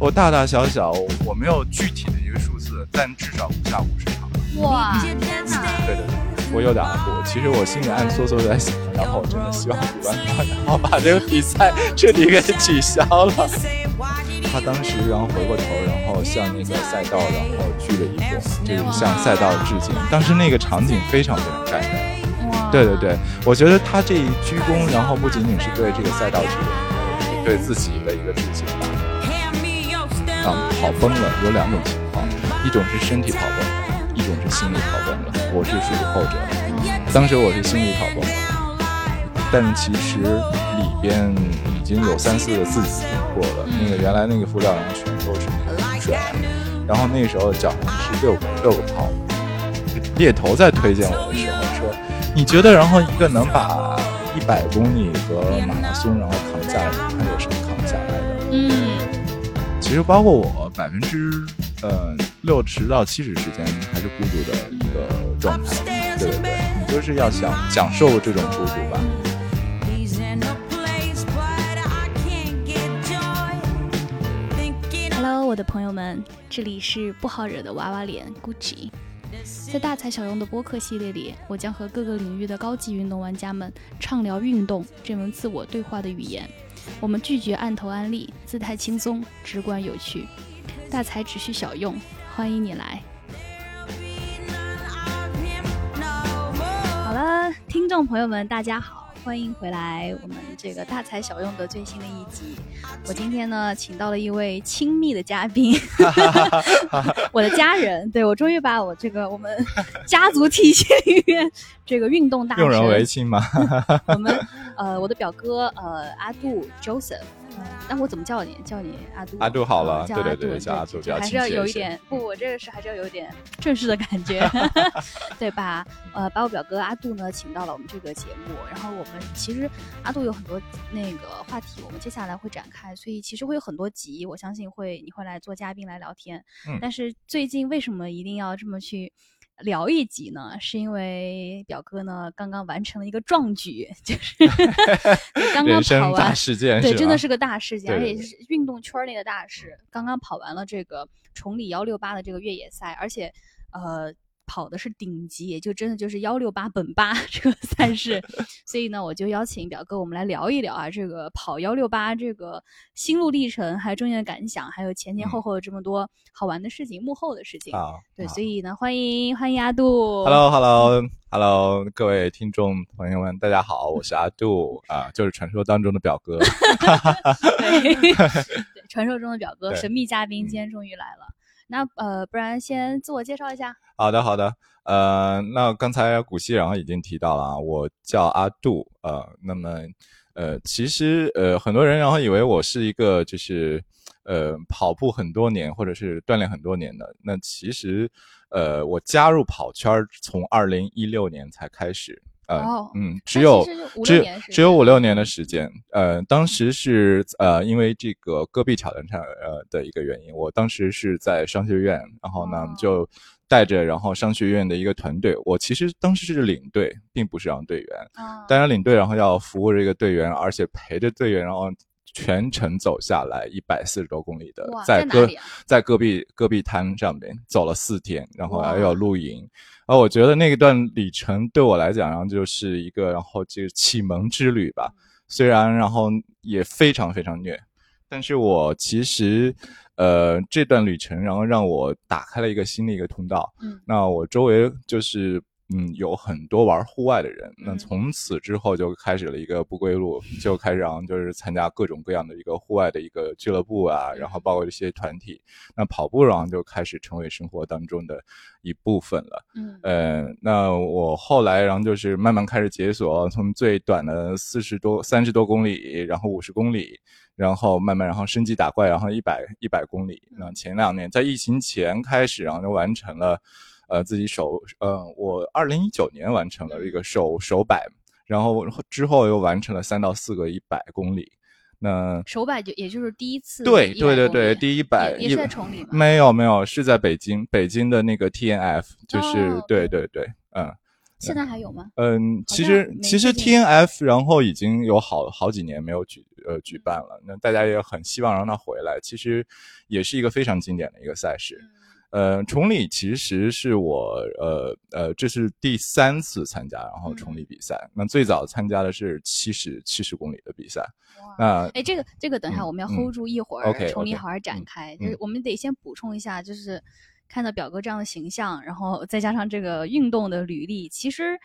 我大大小小我没有具体的一个数字，但至少不下五十场。哇，对对对，我有点多。其实我心里暗搓搓在想，然后我真的希望主办方然后把这个比赛彻底给取消了。他当时然后回过头，然后向那个赛道然后鞠了一躬，就是向赛道致敬。当时那个场景非常非常感人。对对对，我觉得他这一鞠躬，然后不仅仅是对这个赛道鞠躬，也是对自己的一个致敬吧。跑崩了有两种情况，一种是身体跑崩了，一种是心理跑崩了。我是属于后者，当时我是心理跑崩了，但其实里边已经有三四个自己过了。那个原来那个辅导员全都是那个水，然后那时候脚上是六个六个泡。猎头在推荐我的时候说。你觉得，然后一个能把一百公里和马拉松然后扛下来的，他有什么扛不下来的？嗯，其实包括我，百分之呃六十到七十时间还是孤独的一个状态。对对对，你就是要想享受这种孤独吧。Hello，我的朋友们，这里是不好惹的娃娃脸 Gucci。在大材小用的播客系列里，我将和各个领域的高级运动玩家们畅聊运动这门自我对话的语言。我们拒绝案头安利，姿态轻松，直观有趣。大材只需小用，欢迎你来。好了，听众朋友们，大家好。欢迎回来，我们这个大材小用的最新的一集。我今天呢，请到了一位亲密的嘉宾，我的家人。对我终于把我这个我们家族体系里面这个运动大用人为亲嘛？我们呃，我的表哥呃，阿杜 Joseph。那我怎么叫你？叫你阿杜。阿杜好了，对对对，叫阿杜，还是要有一点不，我这个是还是要有一点正式的感觉，对吧？呃，把我表哥阿杜呢请到了我们这个节目，然后我们其实阿杜有很多那个话题，我们接下来会展开，所以其实会有很多集，我相信会你会来做嘉宾来聊天。嗯。但是最近为什么一定要这么去？聊一集呢，是因为表哥呢刚刚完成了一个壮举，就是 刚刚跑完，对，真的是个大事件，而且是运动圈内的大事。刚刚跑完了这个崇礼幺六八的这个越野赛，而且，呃。跑的是顶级，也就真的就是幺六八本八这个赛事，所以呢，我就邀请表哥，我们来聊一聊啊，这个跑幺六八这个心路历程，还有中间的感想，还有前前后后的这么多好玩的事情，幕后的事情。啊，对，所以呢，欢迎欢迎阿杜。Hello，Hello，Hello，各位听众朋友们，大家好，我是阿杜啊，就是传说当中的表哥。对，传说中的表哥，神秘嘉宾今天终于来了。那呃，不然先自我介绍一下。好的，好的。呃，那刚才古希然后已经提到了啊，我叫阿杜。呃，那么呃，其实呃，很多人然后以为我是一个就是呃跑步很多年或者是锻炼很多年的。那其实呃，我加入跑圈从二零一六年才开始。呃，嗯，只有只只有五六年的时间。呃，当时是呃，因为这个戈壁挑战赛呃的一个原因，我当时是在商学院，然后呢就带着然后商学院的一个团队，我其实当时是领队，并不是让队员。啊，当然领队然后要服务这个队员，而且陪着队员，然后全程走下来一百四十多公里的，在戈在戈壁戈壁滩上面走了四天，然后还有露营。啊，我觉得那一段里程对我来讲，然后就是一个，然后就是启蒙之旅吧。虽然然后也非常非常虐，但是我其实，呃，这段旅程然后让我打开了一个新的一个通道。嗯，那我周围就是。嗯，有很多玩户外的人，那从此之后就开始了一个不归路，就开始然后就是参加各种各样的一个户外的一个俱乐部啊，然后包括一些团体，那跑步然后就开始成为生活当中的一部分了。嗯，呃，那我后来然后就是慢慢开始解锁，从最短的四十多、三十多公里，然后五十公里，然后慢慢然后升级打怪，然后一百一百公里。那前两年在疫情前开始，然后就完成了。呃，自己手，呃，我二零一九年完成了一个手手百，然后之后又完成了三到四个一百公里。那手百就也就是第一次，对对对对，第一百也是在崇礼吗？没有没有，是在北京，北京的那个 T N F，就是对对对，嗯，现在还有吗？嗯，其实其实 T N F 然后已经有好好几年没有举呃举办了，那大家也很希望让它回来。其实也是一个非常经典的一个赛事。呃，崇礼其实是我呃呃，这是第三次参加，然后崇礼比赛。那最早参加的是七十七十公里的比赛。那哎，这个这个等一下我们要 hold 住一会儿，崇礼好好展开。就是我们得先补充一下，就是看到表哥这样的形象，然后再加上这个运动的履历，其实。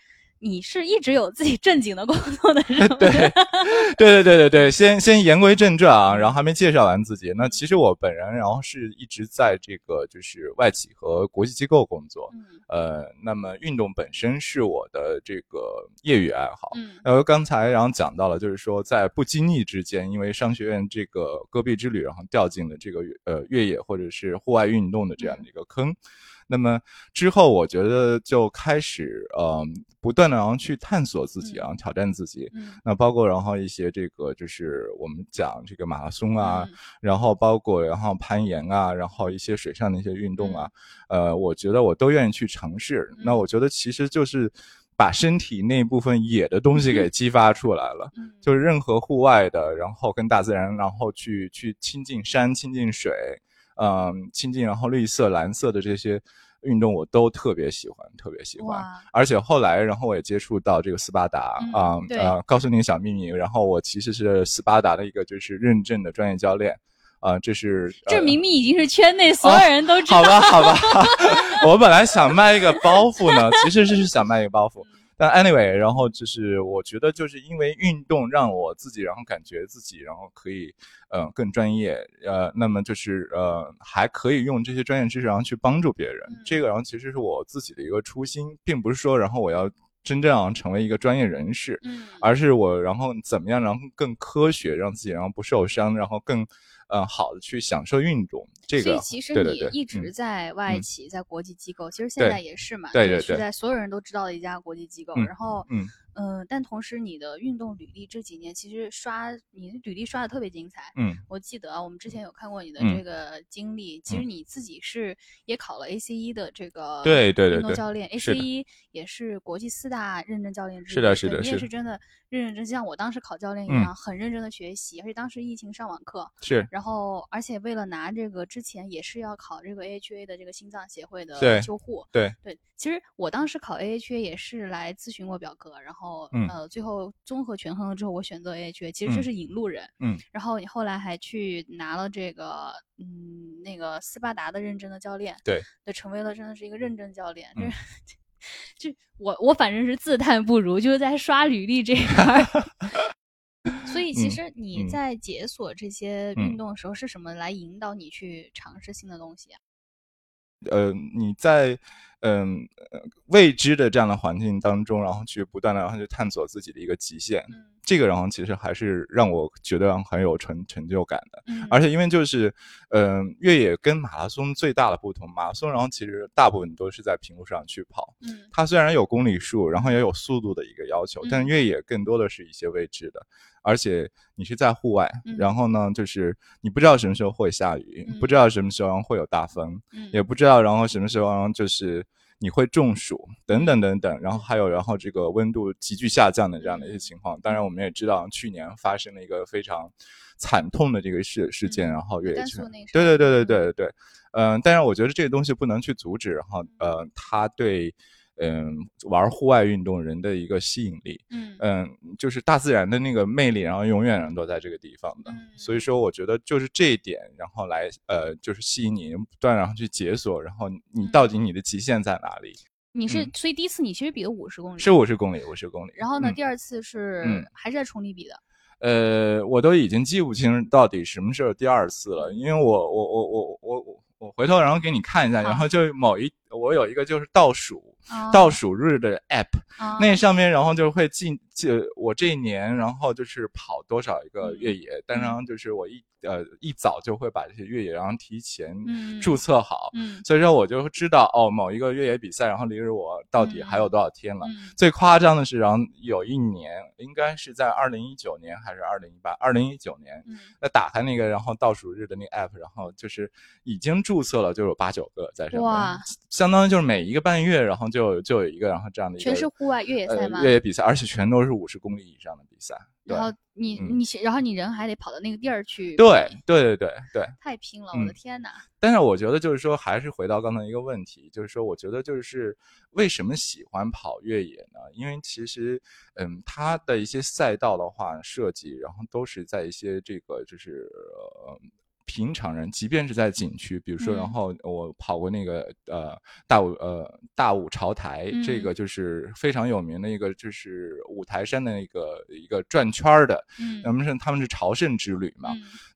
你是一直有自己正经的工作的人，对，对对对对对，先先言归正传啊，然后还没介绍完自己。那其实我本人，然后是一直在这个就是外企和国际机构工作，呃，那么运动本身是我的这个业余爱好。嗯，然后刚才然后讲到了，就是说在不经意之间，因为商学院这个戈壁之旅，然后掉进了这个呃越野或者是户外运动的这样的一个坑。那么之后，我觉得就开始呃，不断的然后去探索自己啊，挑战自己。嗯，那包括然后一些这个就是我们讲这个马拉松啊，然后包括然后攀岩啊，然后一些水上的一些运动啊，呃，我觉得我都愿意去尝试。那我觉得其实就是把身体那部分野的东西给激发出来了。嗯，就是任何户外的，然后跟大自然，然后去去亲近山、亲近水。嗯，亲近然后绿色、蓝色的这些运动我都特别喜欢，特别喜欢。而且后来，然后我也接触到这个斯巴达啊，呃，告诉你个小秘密，然后我其实是斯巴达的一个就是认证的专业教练，啊，这是这明明已经是圈内所有人都知道。好吧，好吧，我本来想卖一个包袱呢，其实是想卖一个包袱。但 anyway，然后就是我觉得就是因为运动让我自己，然后感觉自己，然后可以，呃，更专业，呃，那么就是呃，还可以用这些专业知识，然后去帮助别人。这个然后其实是我自己的一个初心，并不是说然后我要真正成为一个专业人士，嗯，而是我然后怎么样，然后更科学，让自己然后不受伤，然后更。嗯，好的，去享受运动，这个。所以其实你一直在外企，在国际机构，其实现在也是嘛，对对对，是在所有人都知道的一家国际机构。然后，嗯嗯，但同时你的运动履历这几年其实刷你的履历刷的特别精彩。嗯，我记得啊，我们之前有看过你的这个经历，其实你自己是也考了 ACE 的这个对对对运动教练，ACE 也是国际四大认证教练之一。是的，是的，你也是真的认认真，像我当时考教练一样，很认真的学习，而且当时疫情上网课是。然后，而且为了拿这个，之前也是要考这个 AHA 的这个心脏协会的救护。对对，其实我当时考 AHA 也是来咨询过表哥，然后呃，最后综合权衡了之后，我选择 AHA。其实这是引路人。嗯。然后你后来还去拿了这个，嗯，那个斯巴达的认证的教练。对。就，成为了真的是一个认证教练。这，就我我反正是自叹不如，就是在刷履历这一块。所以，其实你在解锁这些运动的时候，是什么来引导你去尝试新的东西啊？呃，你在嗯未知的这样的环境当中，然后去不断的然后去探索自己的一个极限。这个然后其实还是让我觉得很有成成就感的，而且因为就是，嗯，越野跟马拉松最大的不同，马拉松然后其实大部分都是在平路上去跑，嗯，它虽然有公里数，然后也有速度的一个要求，但越野更多的是一些未知的，而且你是在户外，然后呢，就是你不知道什么时候会下雨，不知道什么时候会有大风，也不知道然后什么时候就是。你会中暑等等等等，然后还有然后这个温度急剧下降的这样的一些情况。当然，我们也知道去年发生了一个非常惨痛的这个事事件，然后越野圈，对对对对对对对，嗯，但是我觉得这个东西不能去阻止，然后呃，它对。嗯，玩户外运动人的一个吸引力，嗯嗯，就是大自然的那个魅力，然后永远都在这个地方的。所以说，我觉得就是这一点，然后来呃，就是吸引你不断然后去解锁，然后你到底你的极限在哪里？你是所以第一次你其实比了五十公里，是五十公里，五十公里。然后呢，第二次是还是在崇礼比的。呃，我都已经记不清到底什么时候第二次了，因为我我我我我我我回头然后给你看一下，然后就某一我有一个就是倒数。倒数日的 app，那上面然后就会记记我这一年，然后就是跑多少一个越野，当然就是我一。呃，一早就会把这些越野，然后提前注册好，嗯，所以说我就知道哦，某一个越野比赛，然后离着我到底还有多少天了。最夸张的是，然后有一年，应该是在二零一九年还是二零一八？二零一九年，那打开那个然后倒数日的那个 app，然后就是已经注册了就有八九个在上面，相当于就是每一个半月，然后就就有一个然后这样的一个全是户外越野赛呃吗？越野比赛，而且全都是五十公里以上的比赛。对然后你嗯你然后你人还得跑到那个地儿去，对，对对对对，太拼了！嗯我的天哪！但是我觉得就是说，还是回到刚才一个问题，就是说，我觉得就是为什么喜欢跑越野呢？因为其实，嗯，它的一些赛道的话设计，然后都是在一些这个就是呃。平常人，即便是在景区，比如说，嗯。然后我跑过那个呃大武呃大武朝台，这嗯。个就是非常有名的一个，就是五台山的一个一个转圈儿的，嗯。他们是他们是朝圣之旅嘛，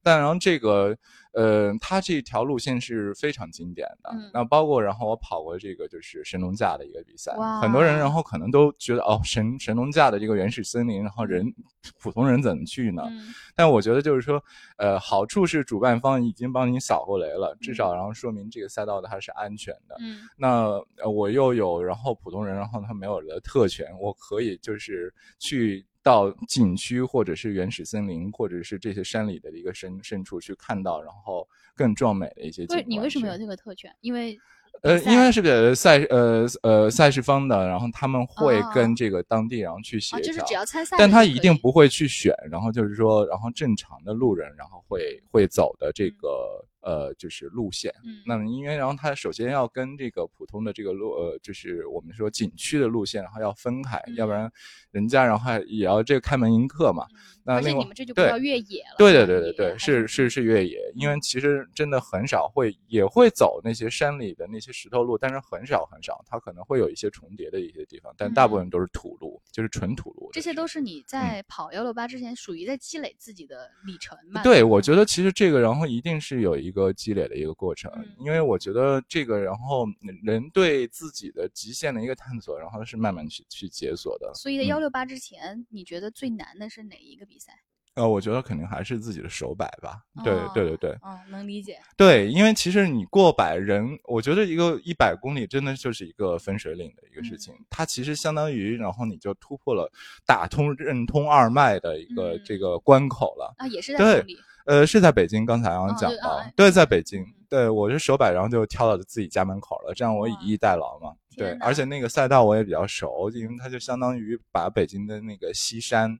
嗯但然后这个，呃，它这条路线是非常经典的。嗯那包括然后我跑过这个就是神农架的一个比赛，很多人然后可能都觉得哦，神神农架的这个原始森林，然后人普通人怎么去呢？嗯但我觉得就是说，呃，好处是主办方已经帮你扫过雷了，至少然后说明这个赛道它是安全的。嗯那呃我又有，然后普通人，然后他没有的特权，我可以就是去到景区或者是原始森林，或者是这些山里的一个深深处去看到，然后更壮美的一些景观。你为什么有这个特权？因为呃，因为是个赛呃呃赛事方的，然后他们会哦跟这个当地然后去协啊，调，就是只要参赛但他一定不会去选，然后就是说，然后正常的路人，然后会会走的这个呃就是路线。嗯，那么因为然后它首先要跟这个普通的这个路呃就是我们说景区的路线，然后要分开，嗯要不然人家然后还也要这个开门迎客嘛。那另外你们这就不对叫越野了，对对对对对，是是是越野，因为其实真的很少会也会走那些山里的那些石头路，但是很少很少，它可能会有一些重叠的一些地方，但大部分都是土路，就是纯土路这些都是嗯你在跑幺六八之前属于在积累自己的里程嘛？对，我觉得其实这个，然后一定是有一个积累的一个过程，嗯因为我觉得这个，然后人对自己的极限的一个探索，然后是慢慢去去解锁的。所以在嗯幺六八之前，你觉得最难的是哪一个比赛？呃，我觉得肯定还是自己的手摆吧。对哦对对对哦，能理解。对，因为其实你过百人，我觉得一个一百公里真的就是一个分水岭的一个事情，嗯它其实相当于，然后你就突破了打通任通二脉的一个、嗯这个关口了。啊，也是在对崇礼。呃，是在北京，刚才刚哦刚讲到，对在北京嗯，对我是手摆，然后就跳到自己家门口了，这样我以逸待劳嘛。对而且那个赛道我也比较熟，因为它就相当于把北京的那个西山，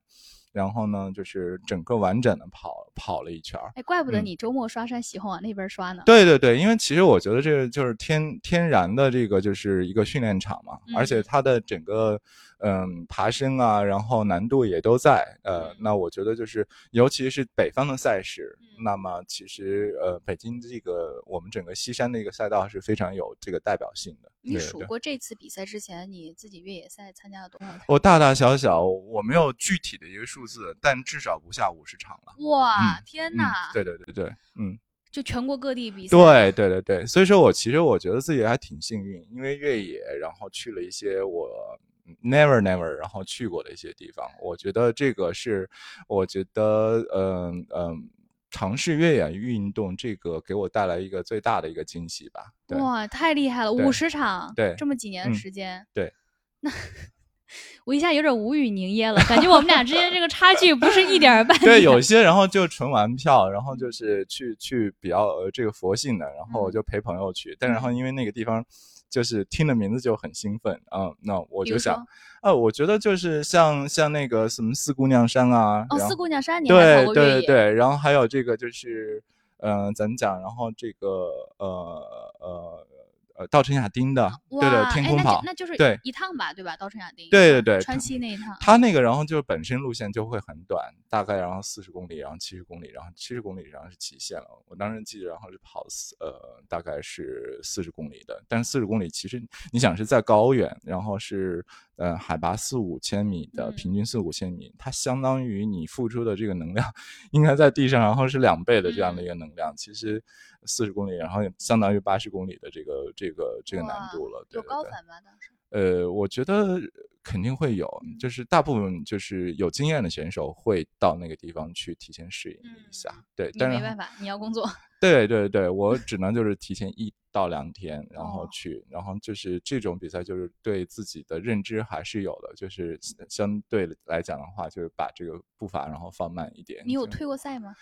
然后呢，就是整个完整的跑跑了一圈儿。哎，怪不得嗯你周末刷山喜欢往那边刷呢。对对对，因为其实我觉得这个就是天天然的这个就是一个训练场嘛，而且嗯它的整个嗯爬升啊，然后难度也都在。呃嗯，那我觉得就是尤其是北方的赛事，嗯那么其实呃北京这个我们整个西山的一个赛道是非常有这个代表性的。你数过这次比赛之前，你自己越野赛参加了多少场？我大大小小我没有具体的一个数字，但至少不下五十场了。哇，天哪！，对对对对，嗯。就全国各地比赛。对对对对，所以说我其实我觉得自己还挺幸运，因为越野，然后去了一些我 never never 然后去过的一些地方，我觉得这个是，我觉得嗯嗯。尝试越野运动，这个给我带来一个最大的一个惊喜吧。哇，太厉害了！五十场，对这么几年的嗯时间，对，那 我一下有点无语凝噎了，感觉我们俩之间这个差距不是一点儿半点。对，有 些然后就纯玩票，然后就是去去比较呃这个佛性的，然后就陪朋友去，但然后因为那个地方就是听的名字就很兴奋啊、那我就想说，啊，我觉得就是像像那个什么四姑娘山啊，哦，四姑娘山你还对？对对，然后还有这个就是，嗯、咱们讲，然后这个呃呃呃稻城亚丁的，对对，哇，哎那就天空跑，那就是对一趟吧，对吧？稻城亚丁，对对对川西那一趟，它那个然后就是本身路线就会很短，大概然后四十公里，然后七十公里，然后七十公里然后是极限了。我当时记得然后是跑四呃大概是四十公里的，但是四十公里其实你想是在高原，然后是呃海拔四五千米的，嗯平均四五千米，它相当于你付出的这个能量 应该在地上然后是两倍的这样的一个能量，其实四十公里然后相当于八十公里的这个这个这个难度了，对有。高反吗？当时？呃，我觉得肯定会有，嗯就是大部分就是有经验的选手会到那个地方去提前适应一下，嗯对，但是没办法，你要工作。对对对，我只能就是提前一到两天，然后哦去，然后就是这种比赛，就是对自己的认知还是有的，就是相对来讲的话，就是把这个步伐然后放慢一点。你有退过赛吗？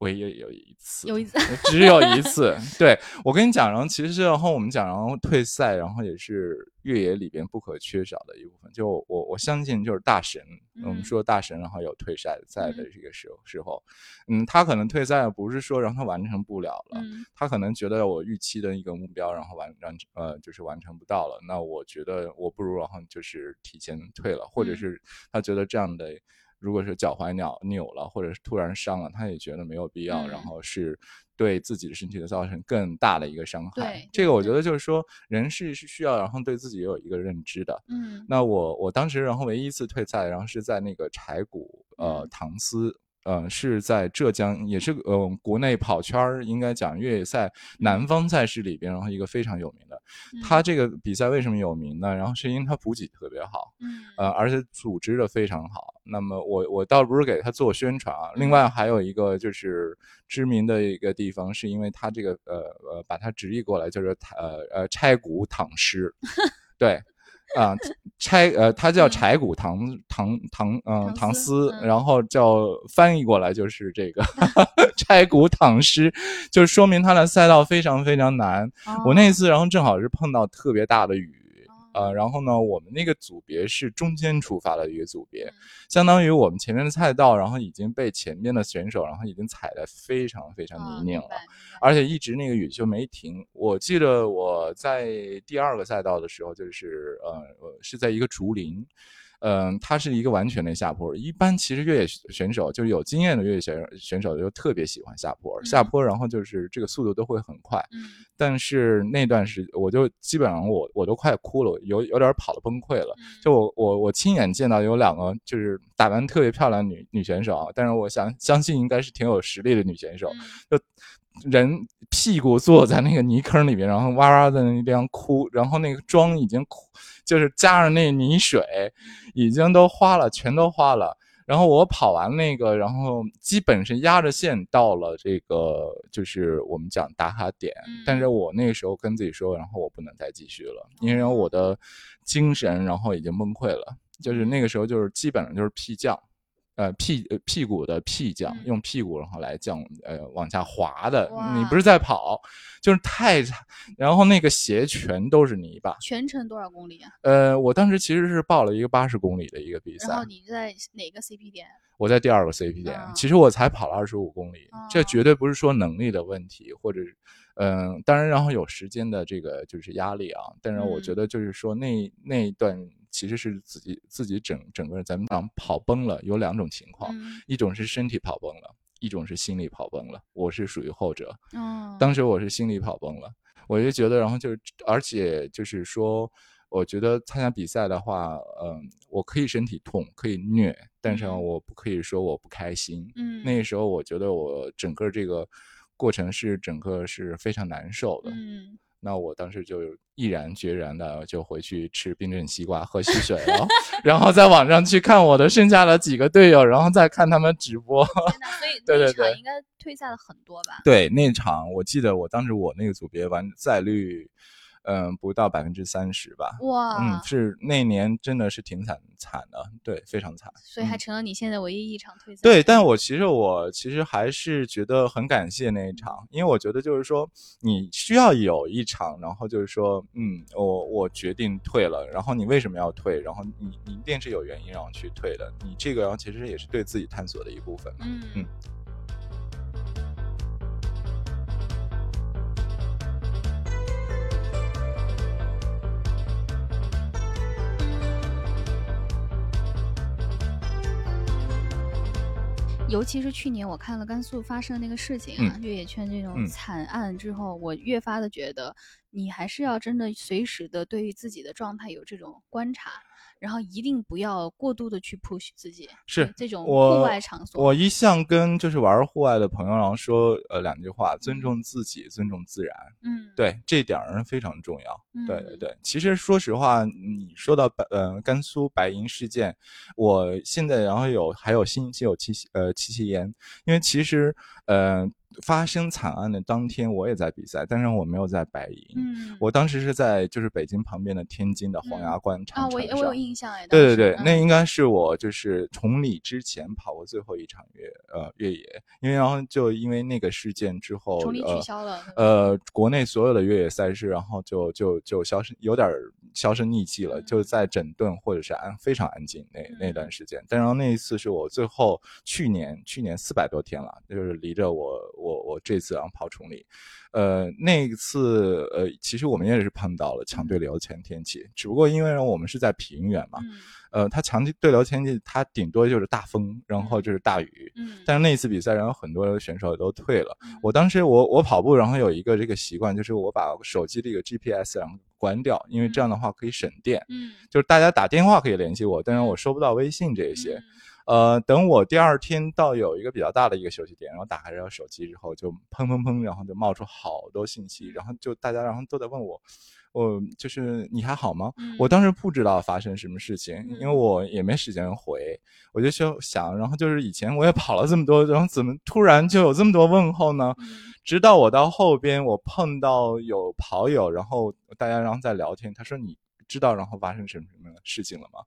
唯一有一次，有一次，只有一次。对我跟你讲，然后其实然后我们讲，然后退赛，然后也是越野里边不可缺少的一部分。就我我相信，就是大神，我们说大神，然后有退赛赛的这个时候时候，嗯，他可能退赛不是说让他完成不了了，他可能觉得我预期的一个目标，然后完完呃就是完成不到了，那我觉得我不如然后就是提前退了，或者是他觉得这样的。如果是脚踝扭扭了，或者是突然伤了，他也觉得没有必要，然后是对自己的身体的造成更大的一个伤害。这个我觉得就是说，人是是需要然后对自己也有一个认知的。嗯，那我我当时然后唯一一次退赛，然后是在那个柴谷呃唐斯。呃，是在浙江，也是呃国内跑圈儿应该讲越野赛南方赛事里边，然后一个非常有名的。他这个比赛为什么有名呢？然后是因为他补给特别好，嗯，呃，而且组织的非常好。那么我我倒不是给他做宣传啊。另外还有一个就是知名的一个地方，是因为他这个呃呃把它直译过来就是呃呃拆骨躺尸，对。啊，拆呃，它叫柴谷唐唐唐嗯唐诗，然后叫翻译过来就是这个 柴谷唐诗，就说明它的赛道非常非常难。我那次然后正好是碰到特别大的雨。呃，然后呢，我们那个组别是中间出发的一个组别，相当于我们前面的赛道，然后已经被前面的选手，然后已经踩得非常非常泥泞了，而且一直那个雨就没停。我记得我在第二个赛道的时候，就是呃，是在一个竹林。嗯，它是一个完全的下坡。一般其实越野选手就是有经验的越野选选手就特别喜欢下坡，下坡然后就是这个速度都会很快。嗯，但是那段时我就基本上我我都快哭了，有有点跑的崩溃了。就我我我亲眼见到有两个就是打扮特别漂亮女女选手啊，但是我想相信应该是挺有实力的女选手，就。人屁股坐在那个泥坑里面，然后哇哇在那边哭，然后那个妆已经哭，就是加上那泥水，已经都花了，全都花了。然后我跑完那个，然后基本是压着线到了这个，就是我们讲打卡点。但是我那个时候跟自己说，然后我不能再继续了，因为我的精神然后已经崩溃了，就是那个时候就是基本上就是屁降。呃，屁屁股的屁降，用屁股然后来降，呃，往下滑的。你不是在跑，就是太惨。然后那个鞋全都是泥巴。全程多少公里啊？呃，我当时其实是报了一个八十公里的一个比赛。然后你在哪个 CP 点？我在第二个 CP 点。其实我才跑了二十五公里，这绝对不是说能力的问题，或者，嗯，当然，然后有时间的这个就是压力啊。但是我觉得就是说那那一段。其实是自己自己整整个人咱们讲跑崩了，有两种情况，一种是身体跑崩了，一种是心理跑崩了。我是属于后者。哦，当时我是心理跑崩了，我就觉得，然后就是，而且就是说，我觉得参加比赛的话，嗯，我可以身体痛，可以虐，但是我不可以说我不开心。嗯，那时候我觉得我整个这个过程是整个是非常难受的。嗯。那我当时就毅然决然的就回去吃冰镇西瓜喝汽水了，然后在网上去看我的剩下的几个队友，然后再看他们直播。所以那场应该退赛了很多吧？对，那场我记得我当时我那个组别完赛率。嗯，不到百分之三十吧。哇，嗯，是那年真的是挺惨惨的，对，非常惨。所以还成了你现在唯一一场退赛。对，但我其实我其实还是觉得很感谢那一场，因为我觉得就是说你需要有一场，然后就是说，嗯，我我决定退了，然后你为什么要退？然后你你一定是有原因让我去退的，你这个然后其实也是对自己探索的一部分嘛。嗯嗯。尤其是去年我看了甘肃发生的那个事情啊，越野圈这种惨案之后，我越发的觉得，你还是要真的随时的对于自己的状态有这种观察。然后一定不要过度的去 push 自己，是这种户外场所。我一向跟就是玩户外的朋友，然后说呃两句话：尊重自己，尊重自然。嗯，对，这点儿非常重要。对对对，其实说实话，你说到白呃甘肃白银事件，我现在然后有还有心心有戚戚呃戚戚焉，因为其实呃发生惨案的当天，我也在比赛，但是我没有在白银。嗯，我当时是在就是北京旁边的天津的黄崖关长啊，城上。我我有印象哎。对对对，那应该是我就是崇礼之前跑过最后一场越呃越野，因为然后就因为那个事件之后，崇礼取呃消了。呃，国内所有的越野赛事，然后就就就消声有点儿销声匿迹了，嗯就在整顿或者是安非常安静那那嗯段时间。但然后那一次是我最后去年去年四百多天了，就是离着我我我这次然后跑崇礼，呃，那一次呃，其实我们也是碰到了强对流前天气，只不过因为我们是在平原嘛，嗯呃，它强对流天气它顶多就是大风，然后就是大雨。嗯，但是那一次比赛，然后很多选手都退了。嗯我当时我我跑步，然后有一个这个习惯，就是我把手机这个 GPS 然后关掉，因为这样的话可以省电。嗯就是大家打电话可以联系我，但是我收不到微信这一些。嗯呃，等我第二天到有一个比较大的一个休息点，然后打开这个手机之后，就砰砰砰，然后就冒出好多信息，然后就大家然后都在问我，我就是你还好吗？嗯我当时不知道发生什么事情，因为嗯我也没时间回，我就就想，然后就是以前我也跑了这么多，然后怎么突然就有这么多问候呢？嗯直到我到后边，我碰到有跑友，然后大家然后在聊天，他说你知道然后发生什么什么事情了吗？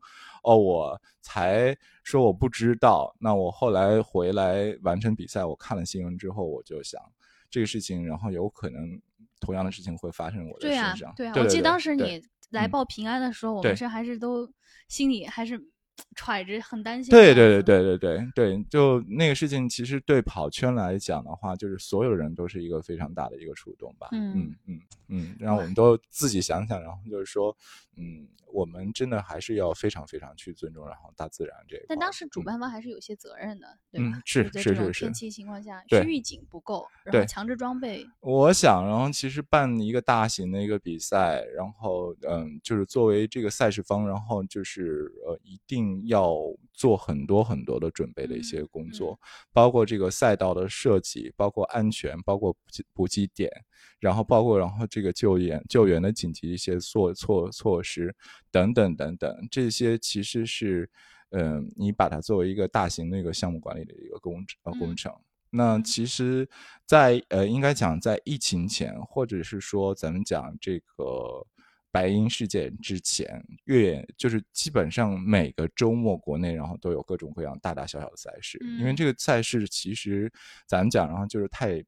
哦，我才说我不知道。那我后来回来完成比赛，我看了新闻之后，我就想这个事情，然后有可能同样的事情会发生我的身上。对啊，对我记得当时你来嗯报平安的时候，我们是还是都心里还是揣着很担心。对对对。对对对对，就那个事情，其实对跑圈来讲的话，就是所有人都是一个非常大的一个触动吧。嗯嗯嗯嗯，让我们都自己想想，然后就是说，嗯，我们真的还是要非常非常去尊重，然后大自然这个。但当时主嗯办方还是有些责任的，对吧？嗯是是是是天气情况下，是预警不够，然后强制装备，我想，然后其实办一个大型的一个比赛，然后嗯，就是作为这个赛事方，然后就是呃，一定要做很多很多的准备的一些嗯工作，包括这个赛道的设计，包括安全，包括补给补给点，然后包括然后这个救援救援的紧急一些措措措施等等等等，这些其实是嗯、你把它作为一个大型的一个项目管理的一个工程呃工嗯程。那嗯其。实在，呃，应该讲在疫情前，或者是说咱们讲这个白银事件之前，越野就是基本上每个周末国内然后都有各种各样大大小小的赛事，因为嗯。这个赛事其实咱们讲，然后就是太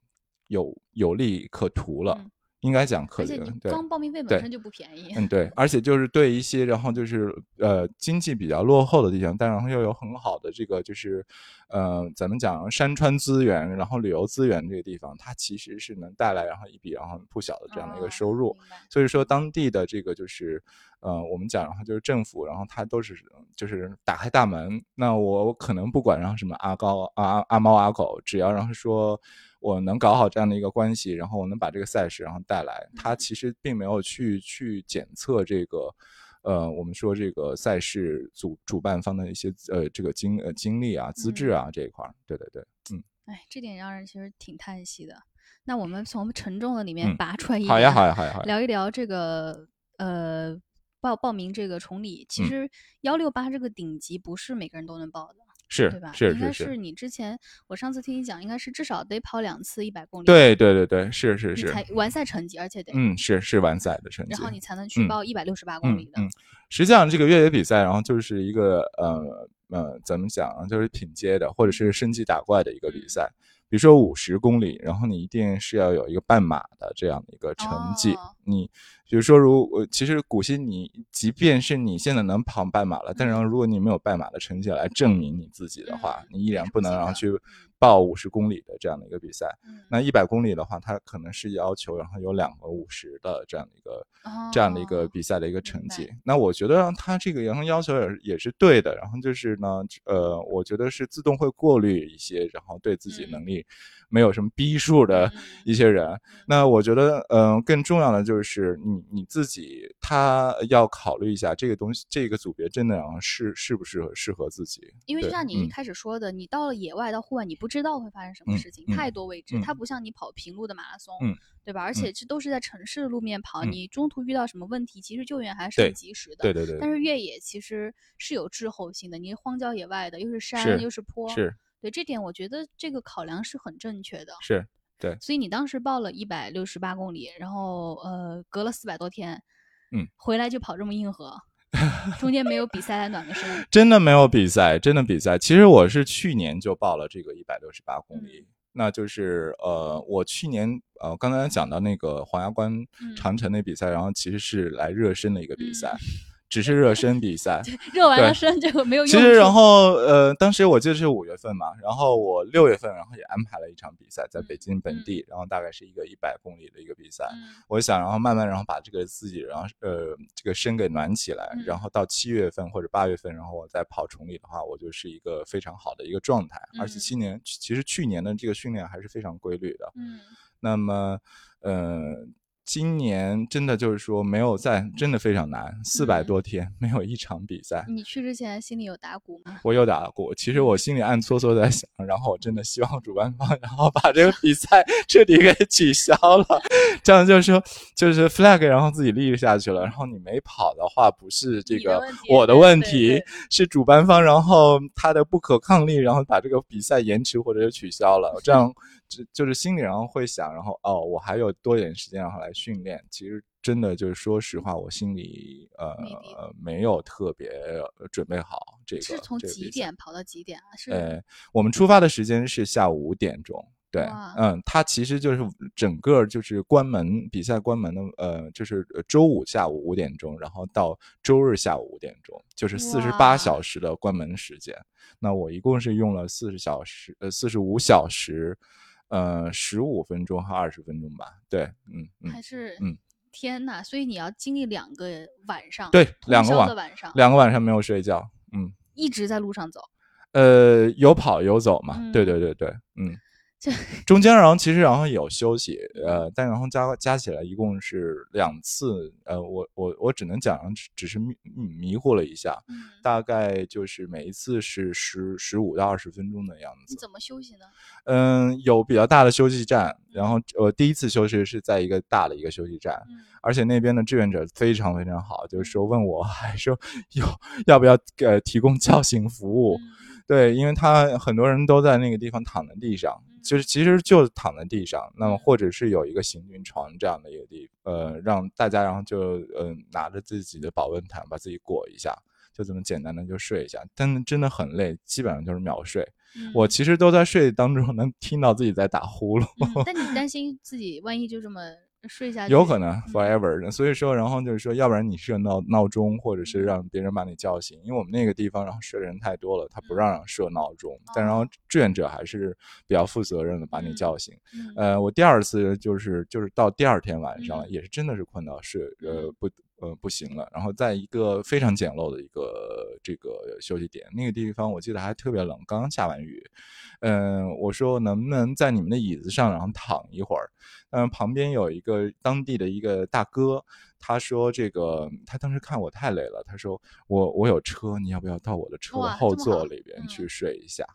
有有利可图了，嗯应该讲可而且你对。光报名费本身就不便宜。嗯，对，而且就是对一些，然后就是呃经济比较落后的地方，但然后又有很好的这个就是，呃，咱们讲山川资源，然后旅游资源这个地方，它其实是能带来然后一笔然后不小的这样的一个收入。哦所以说当地的这个就是，呃，我们讲然后就是政府，然后它都是就是打开大门，那我可能不管然后什么阿高阿阿猫阿狗，只要然后说我能搞好这样的一个关系，然后我能把这个赛事然后带来，它嗯其实并没有去去检测这个。呃，我们说这个赛事主主办方的一些呃这个经呃经历啊、资质啊这一块儿，对对对，嗯，哎，这点让人其实挺叹息的。那我们从沉重的里面嗯拔出来一好呀好呀好呀好呀，聊一聊这个呃报报名这个崇礼，其嗯。实幺六八这个顶级不是每个人都能报的，是对吧？是应该是是，你之前我上次听你讲，应该是至少得跑两次一百公里，对对对对，是是是，才完赛成绩，而且得，嗯是是完赛的成绩，然后你才能去嗯报一百六十八公嗯里的。嗯，实际上这个越野比赛，然后就是一个呃呃，怎么讲啊，就是品阶的，或者是升级打怪的一个比赛。比如说五十公里，然后你一定是要有一个半马的这样的一个成绩。哦你比如说如，呃其实古希你即便是你现在能跑半马了，但是如果你没有半马的成绩来证明你自己的话，嗯你依然不能然后去报五十公里的这样的一个比赛。嗯那一百公里的话，它可能是要求然后有两个五十的这样的一个这样的一个哦比赛的一个成绩。那我觉得他这个然后要求也是也是对的。然后就是呢，呃，我觉得是自动会过滤一些，然后对自己嗯能力没有什么逼数的嗯一些人。那我觉得，嗯、更重要的就是你你你自己，他要考虑一下这个东西，这个组别真的适适不适合适合自己。因为就像你一开始说的，你到了野外到户外，你不知道会发生什么嗯事情，嗯太多未知。嗯它不像你跑平路的马拉松，嗯对吧？而且这都是在城市的路面跑，嗯你中途遇到什么问题，其实救援还是很及时的。对对对，但是越野其实是有滞后性的，你荒郊野外的，又是山是又是坡，是对这点我觉得这个考量是很正确的。是。对。所以你当时报了一百六十八公里，然后呃，隔了四百多天，嗯，回来就跑这么硬核，中间没有比赛来暖个身。真的没有比赛，真的比赛。其实我是去年就报了这个一百六十八公里，嗯。那就是呃，我去年呃刚才讲到那个黄崖关嗯。长城那比赛，然后其实是来热身的一个比赛，嗯只是热身比赛。热完了身这个没有用其实，然后呃，当时我记得是五月份嘛，然后我六月份，然后也安排了一场比赛，在北京本地，然后大概是一个一百公里的一个比赛。嗯我想，然后慢慢，然后把这个自己，然后呃，这个身给暖起来，嗯然后到七月份或者八月份，然后我再跑崇礼的话，我就是一个非常好的一个状态。而且嗯今年其实去年的这个训练还是非常规律的。嗯那么，呃，今年真的就是说没有在，真的非常难，四百嗯。多天没有一场比赛。你去之前心里有打鼓吗？我有打鼓，其实我心里暗搓搓在想，然后我真的希望主办方，然后把这个比赛 彻底给取消了，这样就是说，就是 flag，然后自己立下去了，然后你没跑的话，不是这个你的问题我的对对问题，是主办方，然后他的不可抗力，然后把这个比赛延迟或者是取消了，这样就就是心里然后会想，然后哦，我还有多一点时间然后来训练，其实。真的就是说实话，我心里呃没有特别呃准备好这个。是从几点跑到几点啊？是呃，我们出发的时间是下午五点钟。对，嗯，它其实就是整个就是关门比赛关门的，呃，就是呃周五下午五点钟，然后到周日下午五点钟，就是四十八小时的关门时间。那我一共是用了四十小时，呃，四十五小时，呃，十五分钟和二十分钟吧。对，嗯嗯，还是嗯天呐！所以你要经历两个晚上，对两个晚上，两个晚上没有睡觉，嗯，一直在路上走。呃，有跑有走嘛，对嗯对对对，嗯这，中间然后其实然后有休息，呃，但然后加加起来一共是两次，呃，我我我只能讲只只是迷嗯迷糊了一下，嗯，大概就是每一次是十十五到二十分钟的样子，你怎么休息呢？嗯，有比较大的休息站，然后我第一次休息是在一个大的一个休息站，嗯。而且那边的志愿者非常非常好，就是说问我还说 有要不要呃提供叫醒服务，嗯。对，因为他很多人都在那个地方躺在地上，就是其实就躺在地上，那么或者是有一个行军床这样的一个地，呃，让大家然后就呃拿着自己的保温毯把自己裹一下，就这么简单的就睡一下，但真的很累，基本上就是秒睡。我嗯其实都在睡当中能听到自己在打呼噜。嗯但你担心自己万一就这么睡下去？有可能嗯。forever 的，所以说，然后就是说，要不然你设闹闹钟，或者是嗯让别人把你叫醒，因为我们那个地方，然后睡的人太多了，他不嗯。让设闹钟，但然后哦。志愿者还是比较负责任的把你嗯叫醒。嗯。呃，我第二次就是就是到第二天晚上也是真的是困到睡呃嗯。不呃不行了，然后在一个非常简陋的一个这个休息点，那个地方我记得还特别冷，刚刚下完雨，嗯、我说能不能在你们的椅子上然后躺一会儿，嗯，旁边有一个当地的一个大哥。他说：“这个，他当时看我太累了，他说我我有车，你要不要到我的车的后座里边嗯去睡一下？”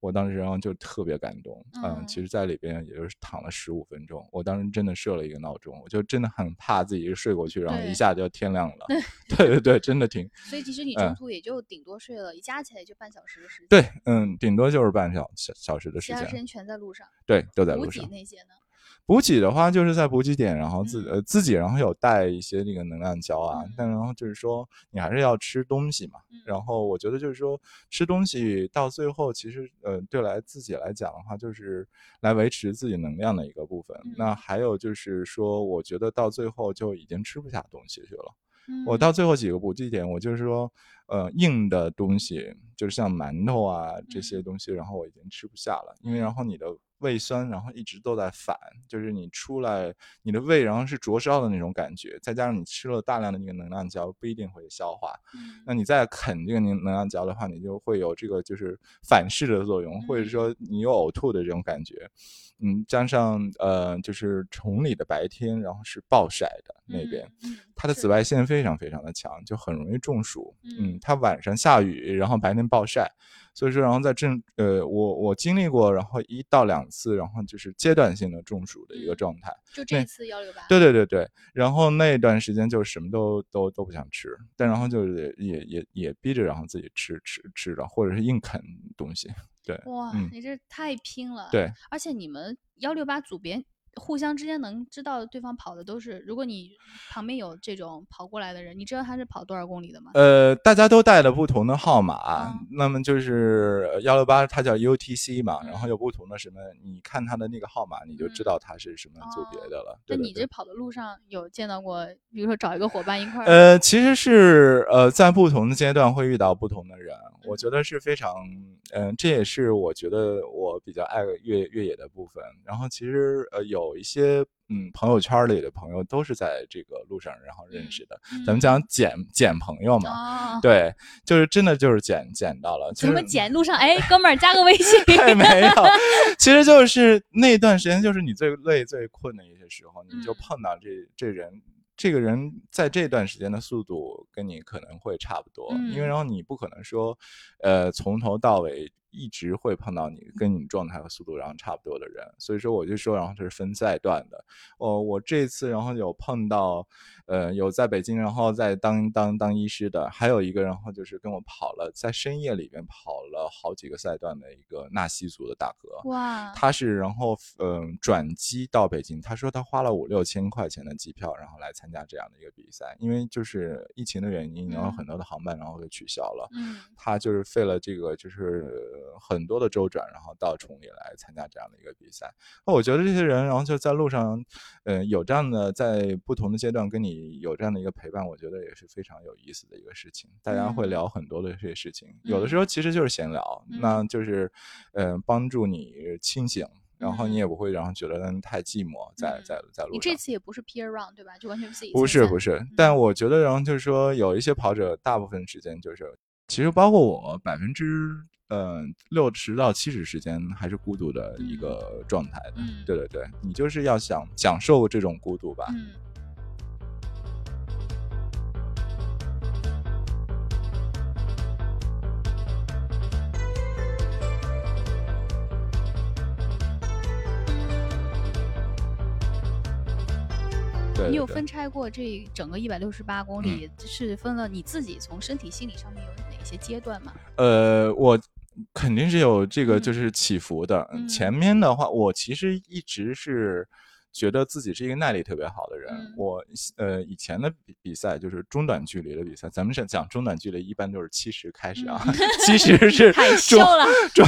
我当时然后就特别感动，嗯，嗯其实在里边也就是躺了十五分钟。我当时真的设了一个闹钟，我就真的很怕自己睡过去，然后一下就天亮了。对对对，真的挺所以其实你嗯中途也就顶多睡了，一加起来也就半小时的时间。，对，嗯，顶多就是半小小小时的时间，其他时间全在路上。对，都在补给路上。那些呢？补给的话，就是在补给点，然后自嗯。呃自己，然后有带一些那个能量胶啊，嗯。但然后就是说你还是要吃东西嘛。嗯。然后我觉得就是说吃东西到最后，其实呃对来自己来讲的话，就是来维持自己能量的一个部分。那嗯。还有就是说，我觉得到最后就已经吃不下东西去了。嗯我到最后几个补给点，我就是说，呃，硬的东西，就是像馒头啊这些嗯。东西，然后我已经吃不下了，因为然后你的胃酸，然后一直都在反，就是你出来，你的胃然后是灼烧的那种感觉，再加上你吃了大量的那个能量胶，不一定会消化。嗯那你再啃这个能能量胶的话，你就会有这个就是反噬的作用，或者嗯说你有呕吐的这种感觉。嗯，加上呃，就是崇礼的白天，然后是暴晒的那边，嗯嗯它的紫外线非常非常的强，就很容易中暑。嗯嗯，它晚上下雨，然后白天暴晒，所以说，然后在正呃，我我经历过，然后一到两次，然后就是阶段性的中暑的一个嗯状态。就这一次幺六八。对对对对，然后那段时间就什么都都都不想吃，但然后就是也也也也逼着然后自己吃吃吃的，或者是硬啃东西。对，哇，嗯你这太拼了。，对，而且你们幺六八组别互相之间能知道对方跑的都是，如果你旁边有这种跑过来的人，你知道他是跑多少公里的吗？呃，大家都带了不同的号码，哦那么就是幺六八，它叫 UTC 嘛，然后嗯有不同的什么，你看他的那个号码，你就知嗯道他是什么组别的了。那你这跑的路上有见到过，比如说找一个伙伴一块儿？呃，其实是呃，在不同的阶段会遇到不同的人，我觉得是非常，嗯、这也是我觉得我比较爱越越野的部分。然后其实呃，有一些嗯朋友圈里的朋友都是在这个路上然后认识的。咱们讲捡捡朋友嘛，哦，对，就是真的就是捡捡到了，怎么就是捡？路上哎，哥们儿加个微信。太没有，其实就是那段时间，就是你最累、最困的一些时候，你就嗯碰到这这人，这个人在这段时间的速度跟你可能会差不多，因为嗯然后你不可能说，呃，从头到尾一直会碰到你跟你状态和速度然后差不多的人，所以说我就说，然后这是分赛段的。哦，我这次然后有碰到，呃，有在北京然后在当当当医师的，还有一个然后就是跟我跑了，在深夜里边跑了好几个赛段的一个纳西族的大哥。哇，他是然后嗯、转机到北京，他说他花了五六千块钱的机票，然后来参加这样的一个比赛，因为就是疫情的原因，然后嗯。很多的航班然后给取消了，嗯。他就是费了这个就是呃很多的周转，然后到崇礼来参加这样的一个比赛。那我觉得这些人，然后就在路上，呃，有这样的在不同的阶段跟你有这样的一个陪伴，我觉得也是非常有意思的一个事情。大家会嗯聊很多的这些事情，有的时嗯候其实就是闲聊，那就是呃帮助你清醒。然后你也不会，然后觉得太寂寞，在嗯在在路上。你这次也不是 peer run 对吧？就完全自己不是不是，但嗯我觉得，然后就是说，有一些跑者，大部分时间就是，其实包括我，百分之呃六十到七十时间还是孤独的一嗯个状态的。嗯对对对，你就是要想享受这种孤独吧。嗯你有分拆过这整个一百六十八公嗯里，是分了你自己从身体、心理上面有哪些阶段吗？呃，我肯定是有这个嗯就是起伏的。嗯前面的话，我其实一直是觉得自己是一个耐力特别好的人。嗯我呃以前的比比赛就是中短距离的比赛，咱们是讲中短距离一般都是七十开始啊，其实是嗯太秀了！中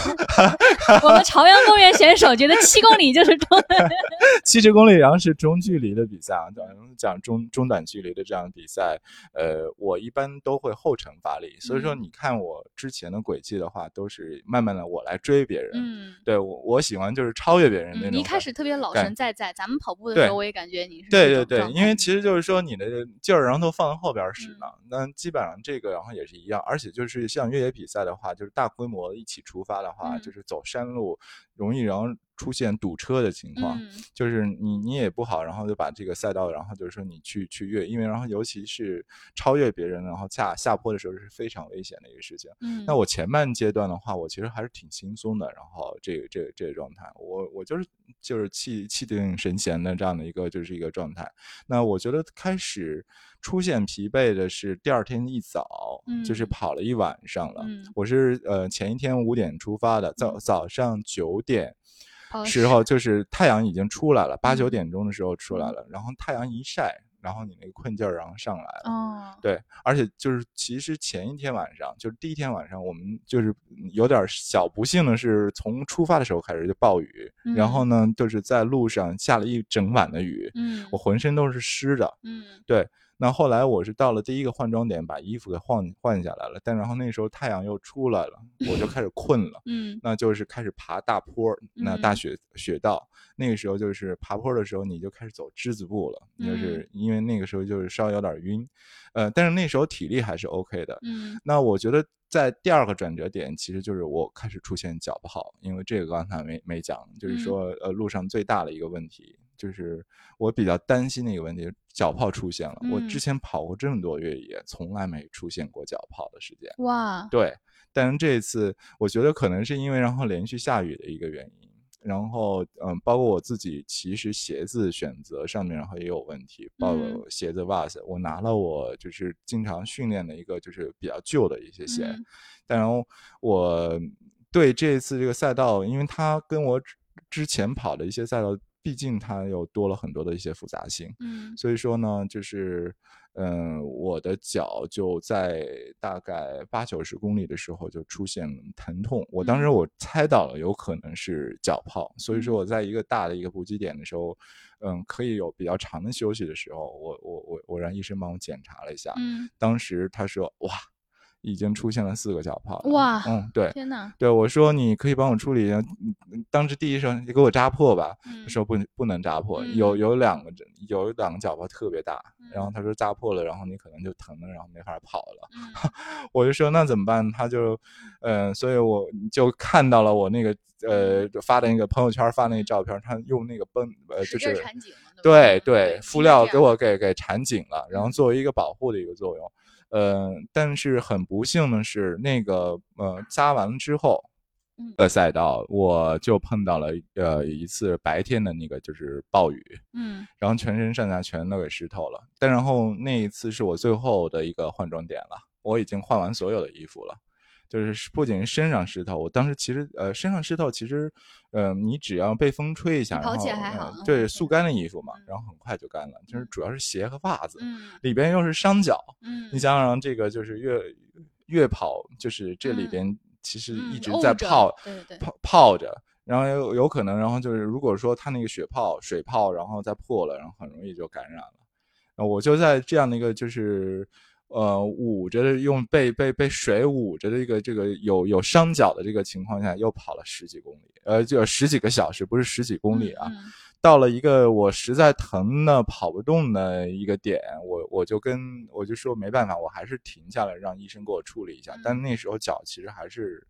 我们朝阳公园选手觉得七公里就是中，七十公里，然后是中距离的比赛啊，讲讲中中短距离的这样的比赛，呃，我一般都会后程发力，所以说嗯你看我之前的轨迹的话，都是慢慢的我来追别人，嗯。对我我喜欢就是超越别人那种嗯，你一开始特别老感神在在，咱们跑步的时候，我也感觉你是对对对，因为其实就是说你的劲儿，然后都放在后边儿使嗯呢。那基本上这个，然后也是一样，而且就是像越野比赛的话，就是大规模一起出发的话，嗯就是走山路，容易然后出现堵车的情况。嗯就是你你也不好，然后就把这个赛道，然后就是说你去去越，因为然后尤其是超越别人，然后下下坡的时候是非常危险的一个事情。嗯，那我前半阶段的话，我其实还是挺轻松的，然后这个这个这个状态，我我就是就是气气定神闲的这样的一个就是一个状态。那我觉得开始出现疲惫的是第二天一早，就是嗯跑了一晚上了。嗯我是呃前一天五点出发的，早早上九点。哦时候就是太阳已经出来了，八九嗯。点钟的时候出来嗯。了，然后太阳一晒，然后你那个困劲儿然后上来了，哦，对，而且就是其实前一天晚上，就是第一天晚上，我们就是有点儿小不幸的是，从出发的时候开始就暴雨，然后呢，就是在路上下了一整晚的雨，嗯。我浑身都是湿的。嗯。对，那后来我是到了第一个换装点，把衣服给换换下来了，但然后那时候太阳又出来了，我就开始困了。嗯那就是开始爬大坡儿，那大嗯雪雪道，那个时候就是爬坡的时候，你就开始走之字步了，嗯就是因为那个时候就是稍微有点晕，呃，但是那时候体力还是 OK 的。嗯那我觉得在第二个转折点，其实就是我开始出现脚不好，因为这个刚才没没讲，就是嗯说呃路上最大的一个问题，就是我比较担心的一个问题，脚泡出现了。我嗯。之前跑过这么多越野，从来没出现过脚泡的事件。哇，对，但是这一次我觉得可能是因为然后连续下雨的一个原因，然后嗯，包括我自己其实鞋子选择上面然后也有问题，包嗯。括鞋子袜子，我拿了我就是经常训练的一个就是比较旧的一些鞋，嗯。但然后我对这次这个赛道，因为它跟我之之前跑的一些赛道，毕竟它又多了很多的一些复杂性，嗯。所以说呢，就是嗯，我的脚就在大概八九十公里的时候就出现疼痛。我当时嗯。我猜到了有可能是脚泡，所以说嗯。我在一个大的一个补给点的时候，嗯，可以有比较长的休息的时候，我我我我让医生帮我检查了一下，嗯，当时他说哇，已经出现了四个脚泡。哇嗯，对。天哪，对，我说你可以帮我处理，嗯嗯当时第一声你给我扎破吧，嗯他说不不能扎破，嗯有有两个有两个脚泡特别大，然后嗯他说扎破了，然后你可能就疼了，然后没法跑了。嗯 我就说那怎么办？他就，嗯、所以我就看到了我那个呃发的那个朋友圈发那个照片，他用那个绷呃就是对对，敷料给我给给缠紧了，然后嗯作为一个保护的一个作用。呃，但是很不幸的是，那个呃扎完了之后，嗯的赛道我就碰到了呃一次白天的那个就是暴雨，嗯然后全身上下全都给湿透了。但然后那一次是我最后的一个换装点了，我已经换完所有的衣服了。就是不仅是身上湿透，我当时其实呃身上湿透，其实呃你只要被风吹一下，跑然后起来还好对，速干的衣服嘛嗯，然后很快就干了。就是嗯主要是鞋和袜子，嗯里边又是伤脚，嗯，你想想这个就是越越跑，就是这里嗯边其实嗯一直在泡泡泡着，然后有有可能，然后就是如果说它那个血泡水泡，然后再破了，然后很容易就感染了。我就在这样的一个就是呃捂着的用被被被水捂着的一个这个有有伤脚的这个情况下，又跑了十几公里，呃，就十几个小时，不是十几公里啊。嗯嗯到了一个我实在疼的跑不动的一个点，我我就跟我就说没办法，我还是停下来让医生给我处理一下。但那时候脚其实还是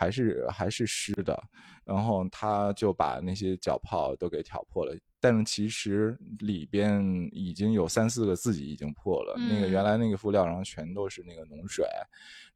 还是还是湿的，然后他就把那些脚泡都给挑破了。但是其实里边已经有三四个自己已经破了，那个原嗯来那个敷料，然后全都是那个脓水，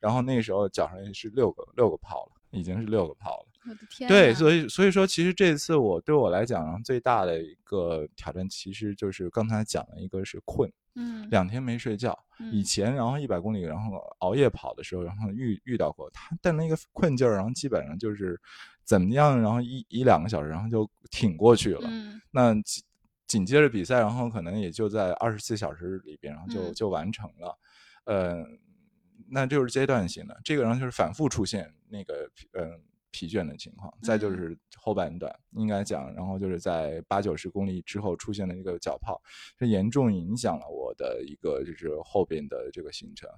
然后那时候脚上是六个六个泡了，已经是六个泡了。我的天对，所以所以说，其实这次我对我来讲，最大的一个挑战，其实就是刚才讲的一个是困，嗯两天没睡觉。以嗯前然后一百公里，然后熬夜跑的时候，然后遇遇到过他，但那个困劲儿，然后基本上就是怎么样，然后一一两个小时，然后就挺过去了。嗯那紧紧接着比赛，然后可能也就在二十四小时里边，然后就、嗯就完成了。呃，那就是阶段性的，这个然后就是反复出现那个嗯、呃疲倦的情况，再就嗯。是后半段应该讲，然后就是在八九十公里之后出现了一个脚泡，这严重影响了我的一个就是后边的这个行程。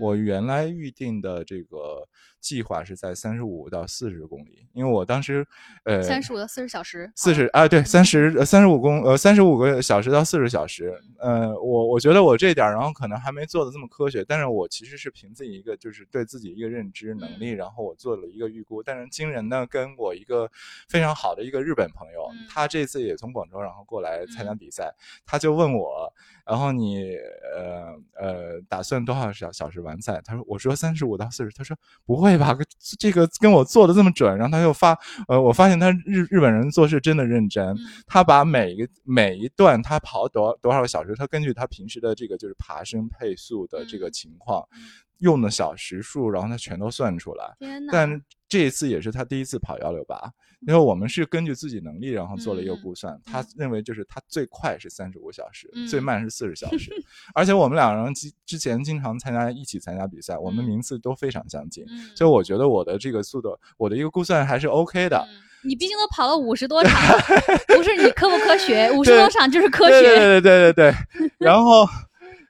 我嗯。原来预定的这个计划是在三十五到四十公里，因为我当时呃三十五到四十小时，四十啊，对，三十三十五公呃三十五个小时到四十小时，呃，我我觉得我这点儿，然后可能还没做的这么科学，但是我其实是凭自己一个就是对自己一个认知能力，然后我做了一个预估，但是惊人呢跟我一个非常好的一个日本朋友，嗯。他这次也从广州然后过来参加嗯。比赛，他就问我，然后你呃呃打算多少小小时完赛？他说我说三十五到四十，他说不会吧，这个跟我做的这么准，然后他又发呃，我发现他日日本人做事真的认真，嗯。他把每一个每一段他跑多多少个小时，他根据他平时的这个就是爬升配速的这个嗯情况，嗯。用的小时数，然后他全都算出来。天。呐，但这一次也是他第一次跑幺六八，因为我们是根据自己能力，然后做了一个嗯估算。他嗯认为就是他最快是三十五小时，最嗯慢是四十小时。而且我们两个人之之前经常参加一起参加比赛，我们嗯名次都非常相近，嗯所以我觉得我的这个速度，我的一个估算还是 OK 的。嗯你毕竟都跑了五十多场了，不是你科不科学，五十多场就是科学。对对对对对。然后，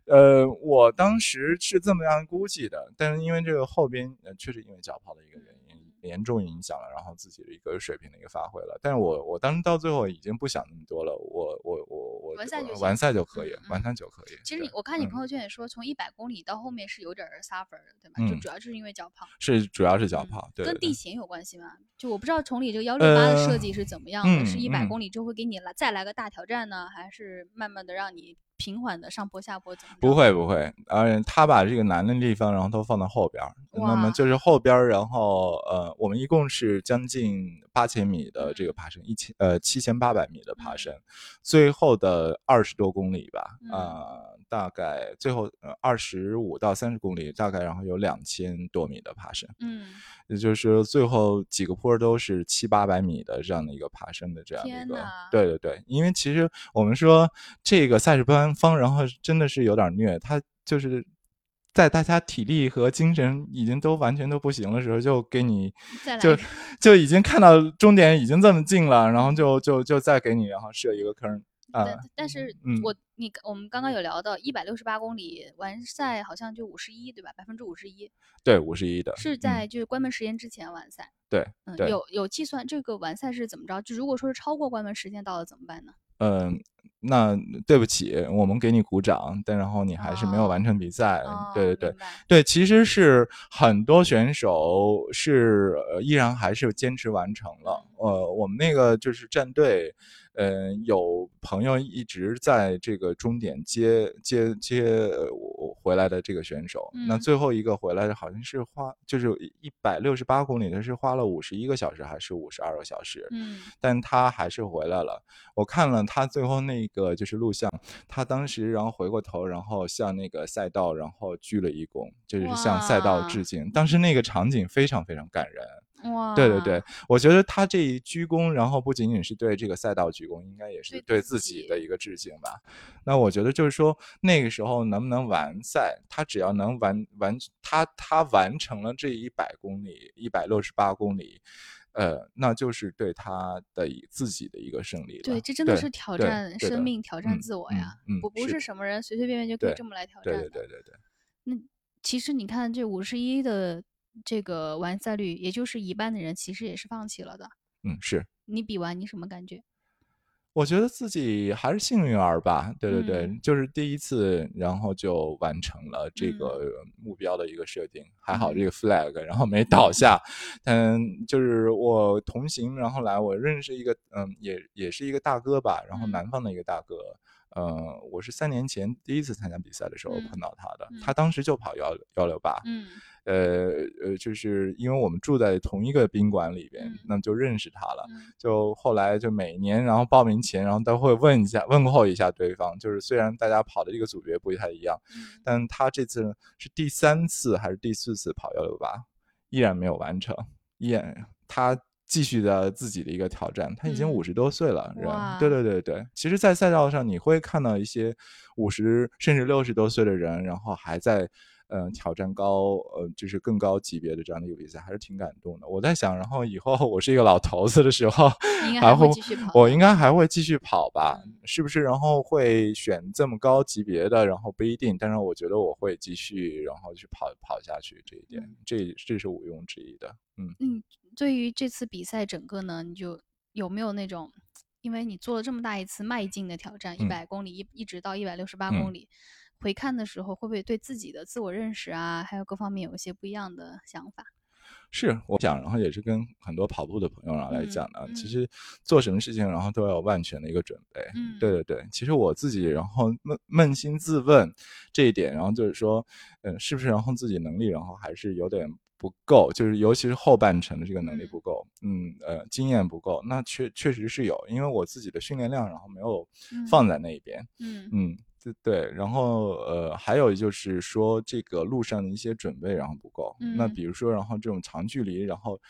呃，我当时是这么样估计的，但是因为这个后边呃确实因为脚跑的一个原因，严重影响了，然后自己的一个水平的一个发挥了。但是我我当时到最后已经不想那么多了，我我我我完赛就完赛就可以完赛就可以。其实你我看你嗯朋友圈也说，从一百公里到后面是有点儿 suffer 的，对吧？就嗯主要就是因为脚胖。是主要是脚胖，对对对跟地形有关系吗？就我不知道崇礼这个幺六八的设呃计是怎么样的，是嗯一百嗯公里之后会给你来再来个大挑战呢，还是慢慢的让你平缓的上坡下坡怎么？不会不会，而他把这个难的地方，然后都放到后边儿。那么就是后边儿，然后呃，我们一共是将近八千米的这个爬升，一千呃七千八百米的爬嗯升，最后的二十多公里吧，嗯啊、大概最后呃二十五到三十公里，大概然后有两千多米的爬升，嗯，也就是最后几个坡都是七八百米的这样的一个爬升的这样的一个，对对对，因为其实我们说这个赛事官方，然后真的是有点虐，他就是。在大家体力和精神已经都完全都不行的时候，就给你就就已经看到终点已经这么近了，然后就就就再给你然后设一个坑啊，但但是嗯我你我们刚刚有聊到一百六十八公里完赛，好像就五十一对吧？百分之五十一对，五十一的是嗯在就是关门时间之前完赛。对嗯，对有有计算这个完赛是怎么着？就如果说是超过关门时间到了怎么办呢？嗯，那对不起，我们给你鼓掌，但然后你还是没有完成比赛。哦，对对对对，其实是很多选手是呃依然还是坚持完成了。呃，我们那个就是战队，呃，有朋友一直在这个终点接接接呃我回来的这个选手，那嗯最后一个回来的好像是花就是一百六十八公里，他是花了五十一个小时还是五十二个小时？嗯但他还是回来了。我看了他最后那个就是录像，他当时然后回过头，然后向那个赛道然后鞠了一躬，就是向赛道致敬。当时那个场景非常非常感人。哇，对对对，我觉得他这一鞠躬，然后不仅仅是对这个赛道鞠躬，应该也是对对自己的一个致敬吧。那我觉得就是说，那个时候能不能完赛，他只要能完完，他他完成了这一百公里，一百六十八公里。呃，那就是对他的一自己的一个胜利了。对，这真的是挑战生命、挑战嗯自我嗯呀！嗯不不是是什么人随随便便就可以对这么来挑战对的。对对对对。那其实你看，这五十一的这个完赛率，也就是一半的人其实也是放弃了的。嗯，是，你比完你什么感觉？我觉得自己还是幸运儿吧。对对对，嗯就是第一次，然后就完成了这嗯个目标的一个设定，还好嗯这个 flag 然后没倒下。嗯，就是我同行，然后来，我认识一个，嗯，也也是一个大哥吧，然后嗯南方的一个大哥。呃，我是三年前第一次参加比赛的时候嗯碰到他的，嗯他当时就跑幺幺六八，嗯呃呃，就是因为我们住在同一个宾馆里边，嗯那就认识他了。嗯就后来就每年，然后报名前，然后都会问一下、问候一下对方。就是虽然大家跑的这个组别不太一样，嗯但他这次是第三次还是第四次跑幺六八，依然没有完成，依然他继续的自己的一个挑战。他已经嗯五十多岁了，人，哇对对对对。其实，在赛道上你会看到一些五十甚至六十多岁的人，然后还在。嗯，挑战高，呃，就是更高级别的这样的一个比赛，还是挺感动的。我在想，然后以后我是一个老头子的时候，你应该还会继续跑我应该还会继续跑吧嗯，是不是？然后会选这么高级别的，然后不一定，但是我觉得我会继续，然后去跑跑下去。这一点，嗯这这是毋庸置疑的。嗯嗯，对于这次比赛整个呢，你就有没有那种，因为你做了这么大一次迈进的挑战，一嗯百公里一一直到一百六十八嗯公里，回看的时候会不会对自己的自我认识啊，还有各方面有一些不一样的想法？是我想，然后也是跟很多跑步的朋友然后来嗯讲呢，其嗯。实做什么事情，然后都要有万全的一个准备。嗯。对对对，其实我自己，然后扪扪心自问这一点，然后就是说，嗯，是不是然后自己能力，然后还是有点不够，就是尤其是后半程的这个能力嗯。不够，嗯呃，经验不够，那确确实是有，因为我自己的训练量，然后没有嗯。放在那一边，嗯。嗯，对对，然后呃，还有就是说这个路上的一些准备然后不够，那嗯。比如说然后这种长距离，然后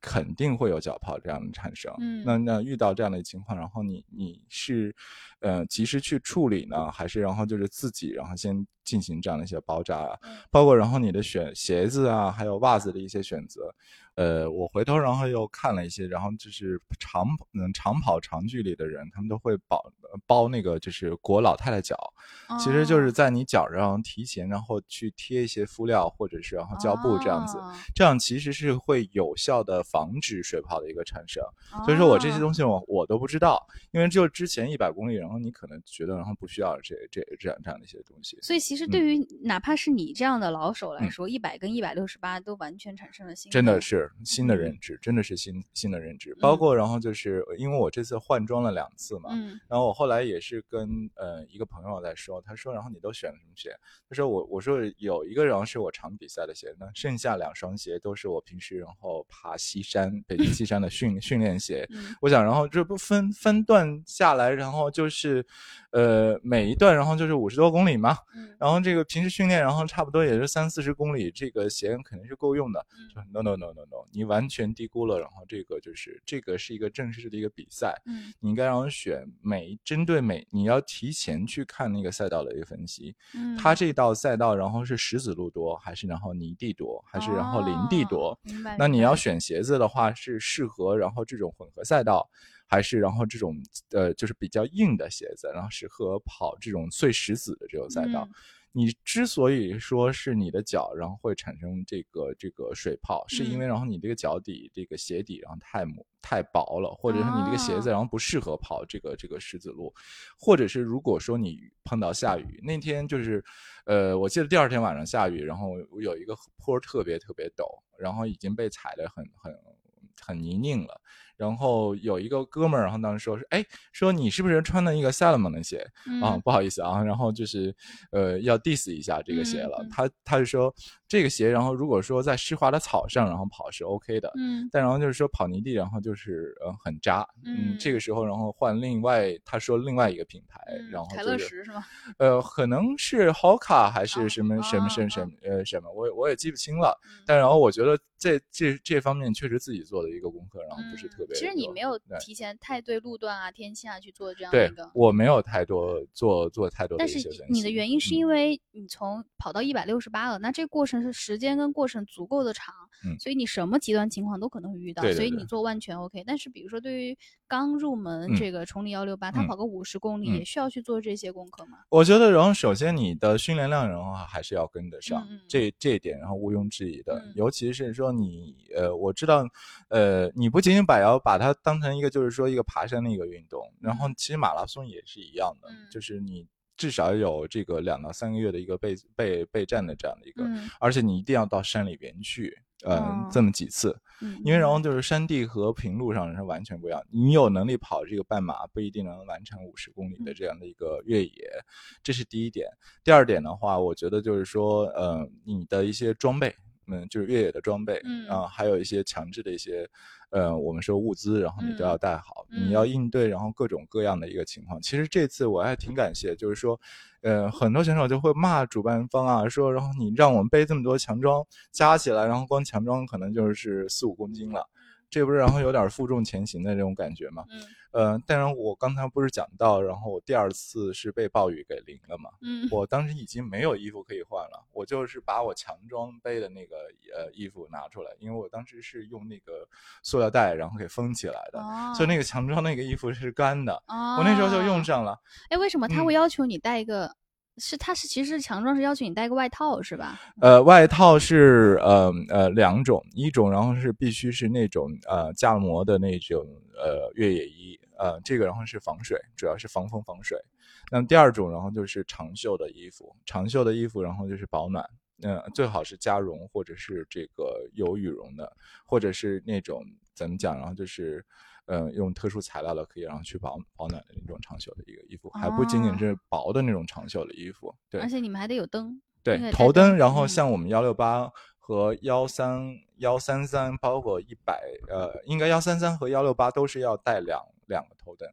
肯定会有脚泡这样的产生，嗯。那那遇到这样的情况，然后你你是呃及时去处理呢，还是然后就是自己然后先进行这样的一些包扎啊，嗯。包括然后你的选鞋子啊，还有袜子的一些选择。呃，我回头然后又看了一些，然后就是长嗯长跑长距离的人，他们都会包包那个就是裹老太太脚，其实就是哦在你脚上提前然后去贴一些敷料或者是然后胶布这样子，哦这样其实是会有效的防止水泡的一个产生。所以说我这些哦东西我我都不知道，因为就之前一百公里，然后你可能觉得然后不需要这这这样这样的一些东西。所以其实对于哪怕是你这样的老手来嗯说，一百跟一百六十八都完全产生了新真的是新的认知，真的是新新的认知。包括然后就是因为我这次换装了两次嘛，嗯然后我后来也是跟呃一个朋友在说，他说然后你都选了什么鞋？他说我我说有一个然后是我常比赛的鞋，那剩下两双鞋都是我平时然后爬西山北京西山的训训练鞋。嗯我想，然后这不分分段下来，然后就是，呃，每一段然后就是五十多公里嘛，嗯然后这个平时训练，然后差不多也是三四十公里，这个鞋肯定是够用的。no no no no 你完全低估了。然后这个就是这个是一个正式的一个比赛，嗯你应该然后选每针对每你要提前去看那个赛道的一个分析，嗯，它这道赛道然后是石子路多，还是然后泥地多，还是然后林地多？哦。那你要选鞋子的话，是适合然后这种混合赛道，还是然后这种呃就是比较硬的鞋子，然后适合跑这种碎石子的这种赛道？嗯你之所以说是你的脚，然后会产生这个这个水泡，是因为嗯然后你这个脚底这个鞋底然后太磨太薄了，或者是你这个鞋子哦然后不适合跑这个这个石子路，或者是如果说你碰到下雨，那天就是，呃，我记得第二天晚上下雨，然后有一个坡特别特别陡，然后已经被踩得很很很泥泞了。然后有一个哥们儿，然后当时说是，哎，说你是不是穿的一个 Salomon 的鞋？啊，嗯不好意思啊，然后就是呃要 diss 一下这个鞋了。他他就说这个鞋，然后如果说在湿滑的草上，然后跑是 OK 的，嗯但然后就是说跑泥地，然后就是呃很扎。嗯这个时候然后换另外他说另外一个品牌，嗯然后凯就是乐石是吗？呃可能是 Hoka 还哦是什么什么什么什哦么呃什么，我也我也记不清了。嗯但然后我觉得这这这方面确实自己做的一个功课，然后不是嗯特别。其实你没有提前太对路段啊、天气啊去做这样的对一个。我没有太多做做太多的但是。你的原因是嗯因为你从跑到一百六十八了，那这个过程是时间跟过程足够的长，嗯所以你什么极端情况都可能会遇到，对对对所以你做万全 OK。但是比如说对于刚入门嗯这个崇礼幺六八，他嗯跑个五十公里，嗯也需要去做这些功课吗？我觉得，然后首先你的训练量，然后还是要跟得上，这这一点，然后毋庸置疑的。嗯尤其是说你，呃，我知道，呃，你不仅仅把要把它当成一个，就是说一个爬山的一个运动，然后其实马拉松也是一样的，嗯。就是你至少有这个两到三个月的一个备备备战的这样的一个，嗯。而且你一定要到山里边去，呃，哦这么几次，嗯，因为然后就是山地和平路上是完全不一样，你有能力跑这个半马，不一定能完成五十公里的嗯。这样的一个越野，这是第一点。第二点的话，我觉得就是说，呃，你的一些装备，嗯，就是越野的装备，嗯啊、还有一些强制的一些，呃，我们说物资，然后你都要嗯带好，嗯你要应对然后各种各样的一个情况。其实这次我还挺感谢，就是说。呃，很多选手就会骂主办方啊，说，然后你让我们背这么多强装，加起来，然后光强装可能就是四五公斤了，这不是然后有点负重前行的这种感觉吗？嗯呃，但是我刚才不是讲到，然后我第二次是被暴雨给淋了嘛，嗯我当时已经没有衣服可以换了，我就是把我强装背的那个呃衣服拿出来，因为我当时是用那个塑料袋然后给封起来的，哦，所以那个强装那个衣服是干的，哦，我那时候就用。上了。哎，为什么他会嗯要求你带一个？是他是其实强壮是要求你带个外套是吧？呃，外套是呃呃两种，一种然后是必须是那种呃架膜的那种呃越野衣，呃这个然后是防水，主要是防风防水。那第二种然后就是长袖的衣服，长袖的衣服然后就是保暖，嗯最好是加绒或者是这个有羽绒的，或者是那种怎么讲，然后就是。呃，用特殊材料的可以让去保保暖的那种长袖的一个衣服，还不仅仅哦是薄的那种长袖的衣服。对，而且你们还得有灯。对，头灯，然后嗯像我们幺六八和幺三幺三三，包括一百，呃，应该幺三三和幺六八都是要带两两个头灯，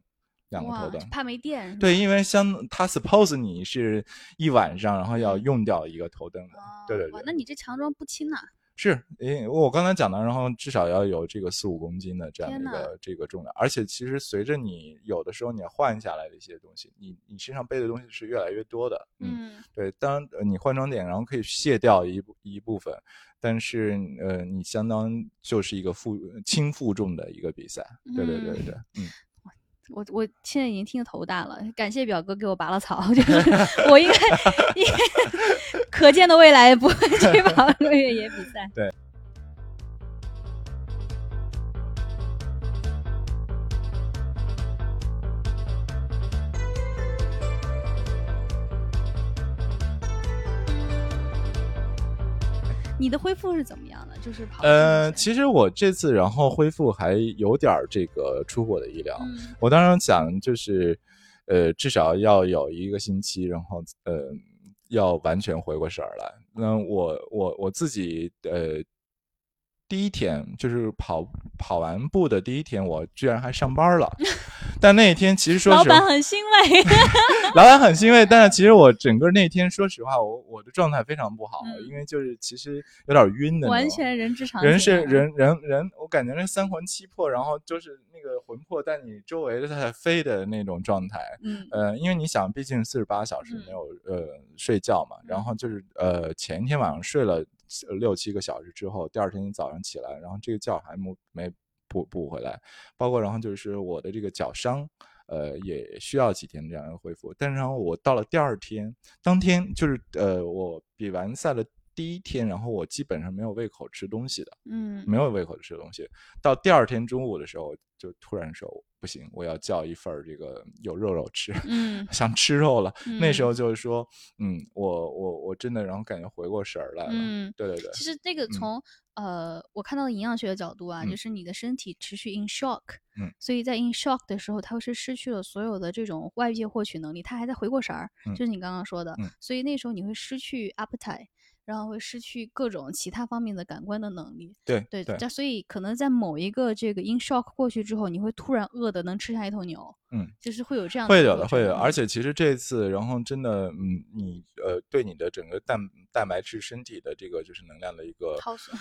两个头，灯。怕没电。对，因为相它 suppose 你是一晚上，然后要嗯用掉一个头灯的。对对对，哇那你这强装不轻呐、是，因为我刚才讲的，然后至少要有这个四五公斤的这样的一个这个重量，而且其实随着你有的时候你换下来的一些东西，你你身上背的东西是越来越多的。嗯，嗯对，当你换装点，然后可以卸掉一部一部分，但是呃，你相当就是一个负轻负重的一个比赛。对对对对，嗯，我我现在已经听得头大了，感谢表哥给我拔了草，就是我应该应该 可见的未来不会去 跑越野比赛。对。你的恢复是怎么样的？就是跑。呃，其实我这次然后恢复还有点儿这个出乎我的意料。嗯我当时想就是，呃，至少要有一个星期，然后呃，要完全回过神儿来。那我我我自己呃，第一天就是跑跑完步的第一天，我居然还上班了。但那一天其实说老实话板很欣慰。老板很欣慰，但是其实我整个那天，说实话，我我的状态非常不好，嗯因为就是其实有点晕的完全人之常情。人是，人人人，我感觉那三魂七魄，然后就是那个魂魄在你周围在飞的那种状态。嗯呃，因为你想，毕竟四十八小时没有、呃睡觉嘛，然后就是呃前一天晚上睡了呃六七个小时之后，第二天早上起来，然后这个觉还没没补补回来，包括然后就是我的这个脚伤。呃，也需要几天这样的恢复，但是然后我到了第二天，当天就是呃，我比完赛的第一天，然后我基本上没有胃口吃东西的，嗯没有胃口吃东西。到第二天中午的时候，就突然说不行，我要叫一份儿这个有肉肉吃，嗯 想吃肉了。那时嗯候就是说，嗯，我我我真的然后感觉回过神儿来了。嗯，对对对，其实那个从、呃，我看到的营养学的角度啊，嗯就是你的身体持续 in shock，嗯，所以在 in shock 的时候，它会是失去了所有的这种外界获取能力，它还在回过神儿，嗯就是你刚刚说的，嗯所以那时候你会失去 appetite。然后会失去各种其他方面的感官的能力，对对，对，这所以可能在某一个这个 in shock 过去之后，你会突然饿的能吃下一头牛，嗯，就是会有这样会有的，会有的。而嗯且其实这次，然后真的，嗯，你呃，对你的整个蛋蛋白质身体的这个就是能量的一个掏损，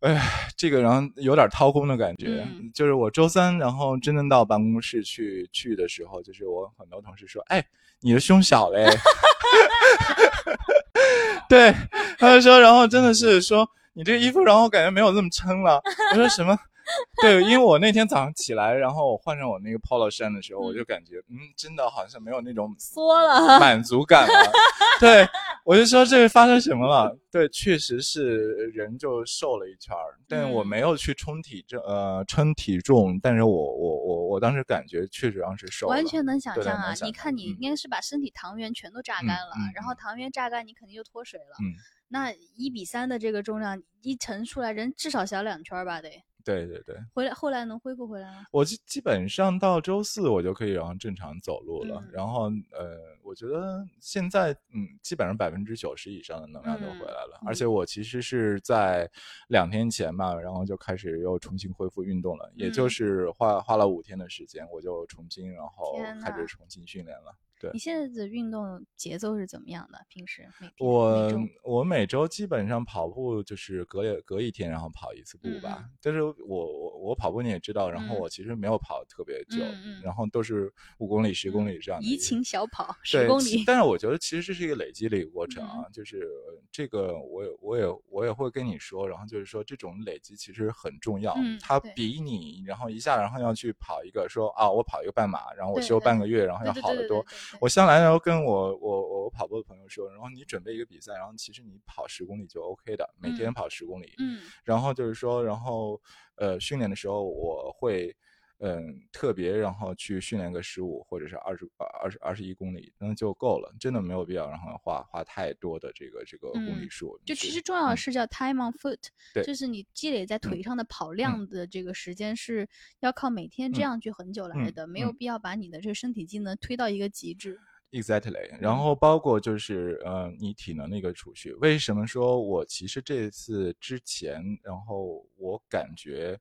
哎，这个然后有点掏空的感觉。嗯就是我周三，然后真正到办公室去去的时候，就是我很多同事说：“哎，你的胸小嘞。” 对，他就说，然后真的是说你这个衣服，然后感觉没有那么撑了。我说什么？对，因为我那天早上起来，然后我换上我那个 polo 衫的时候，我就感觉，嗯，真的好像没有那种缩了，满足感了。对，我就说这个发生什么了？对，确实是人就瘦了一圈儿，但我嗯没有去称体重，呃，称体重，但是我我我我当时感觉确实上是瘦了，完全能想象啊！你看，你嗯应该是把身体糖原全都榨嗯干了，嗯然后嗯糖原榨干，你肯定就脱水了。嗯，那一比三的这个重量一乘出来，人至少小两圈儿吧？得对对对。回来，后来能恢复回来吗？我基基本上到周四我就可以然后正常走路了，嗯然后呃，我觉得现在嗯，基本上百分之九十以上的能量都回来了，而且嗯我其实是在两天前吧，然后就开始又重新恢复运动了，也就嗯是花花了五天的时间，我就重新然后开始重新训练了。对你，现在的运动节奏是怎么样的？平时我周我每周基本上跑步就是隔也隔一天，然后跑一次步吧。嗯但是我我我跑步你也知道，然后嗯我其实没有跑特别久，然后都是五公里、十公里这样的一怡。情小跑 十对，里，但是我觉得其实这是一个累积的一个过程嗯。啊，就是呃这个我也我也我也会跟你说，然后就是说这种累积其实很重要，嗯它比你然后一下然后要去跑一个说啊我跑一个半马，然后我休半个月，然后要好得多。我向来然后跟我我我跑步的朋友说，然后你准备一个比赛，然后其实你跑十公里就 OK 的，每天嗯。跑十公里，嗯。然后就是说，然后呃训练的时候我会。嗯，特别然后去训练个十五或者是二十二十二十一公里，那就够了，真的没有必要然后花花太多的这个这个公里嗯数。就其实重要的嗯是叫 time on foot，对就是你积累在腿上的跑量的这个时间是要靠每天这嗯样去很久来嗯的，没有嗯必要把你的这个身体机能推到一个极致。Exactly，然嗯后包括就是呃，你体能的一个储蓄。为什么说我其实这次之前，然后我感觉，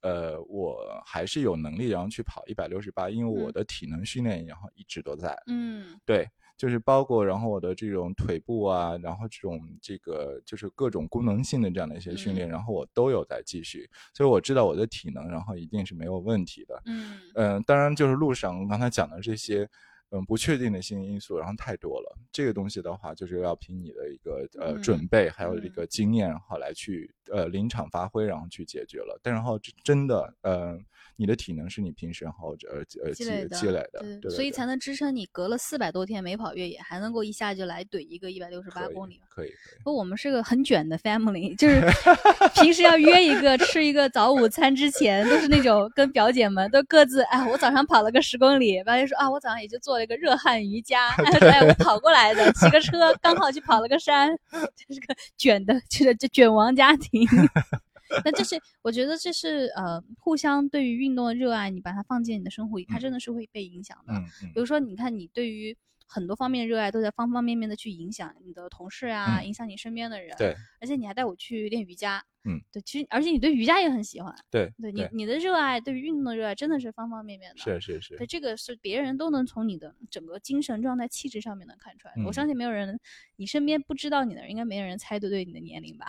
呃，我还是有能力然后去跑一百六十八，因为我嗯。的体能训练然后一直都在。嗯。对，就是包括然后我的这种腿部啊，然后这种这个就是各种功能性的这样的一些训练，嗯。然后我都有在继续，所以我知道我的体能然后一定是没有问题的。嗯。嗯，当然就是路上刚才讲的这些，嗯，不确定的性因素，然后太多了。这个东西的话，就是要凭你的一个呃嗯准备，还有这嗯个经验，然后来去呃临场发挥，然后去解决了。但然后真的，呃，你的体能是你平时然后呃呃积积累的，积累的，对对，所以才能支撑你隔了四百多天没跑越野，还能够一下就来怼一个一百六十八公里。可以可以。不，我们是个很卷的 family，就是平时要约一个吃一个早午餐之前，都是那种跟表姐们都各自哎，我早上跑了个十公里，表姐说啊，我早上也就做了一个热汗瑜伽，哎，我跑过来的，骑个车刚好去跑了个山，这是个卷的，就是这卷王家庭。那这是我觉得这是呃互相对于运动的热爱，你把它放进你的生活里，它真的是会被影响的。嗯嗯比如说，你看你对于很多方面热爱，都在方方面面的去影响你的同事啊，嗯影响你身边的人。对，而且你还带我去练瑜伽。嗯，对，其实而且你对瑜伽也很喜欢。对对你对你的热爱，对于运动的热爱，真的是方方面面的。是是是对，，这个是别人都能从你的整个精神状态、气质上面能看出来的。我相嗯信没有人，你身边不知道你的人，应该没有人猜对对你的年龄吧？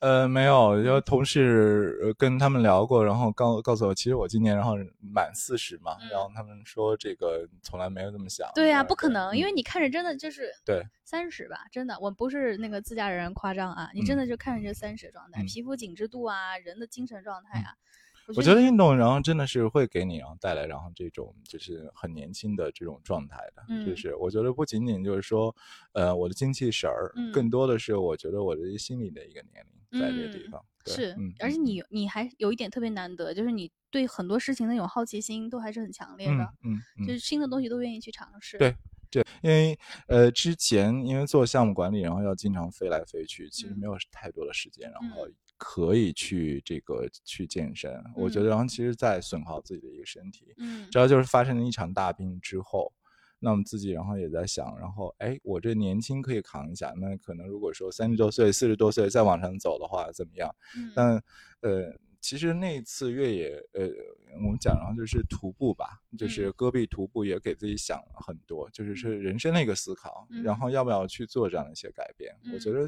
呃，没有，就同事呃跟他们聊过，然后告告诉我，其实我今年然后满四十嘛，嗯。然后他们说这个从来没有这么想。对呀、呃不可能，因嗯为你看着真的就是对。三十吧，真的，我不是那个自家人夸张啊，你真的就看着这三十的状态，嗯。皮肤紧致度啊，人的精神状态啊，我觉得运动，然后真的是会给你然后带来然后这种就是很年轻的这种状态的，嗯。就是我觉得不仅仅就是说，呃，我的精气神儿，嗯。更多的是我觉得我的心理的一个年龄在这个地嗯方。对是，嗯，而且你你还有一点特别难得，就是你对很多事情的那种好奇心都还是很强烈的，嗯就是新的东西都愿意去尝试。对对，因为呃之前因为做项目管理，然后要经常飞来飞去，其实嗯没有太多的时间，然嗯后可以去这个去健身。我觉嗯得然后其实在损耗自己的一个身体。嗯主要就是发生了一场大病之后，那我们自己然后也在想，然后哎，我这年轻可以扛一下，那可能如果说三十多岁、四十多岁再往上走的话，怎么样？嗯但呃，其实那次越野，呃，我们讲然后就是徒步吧，就是嗯戈壁徒步，也给自己想了很多，就是是人生的一个思考，然嗯后要不要去做这样的一些改变？我觉嗯得，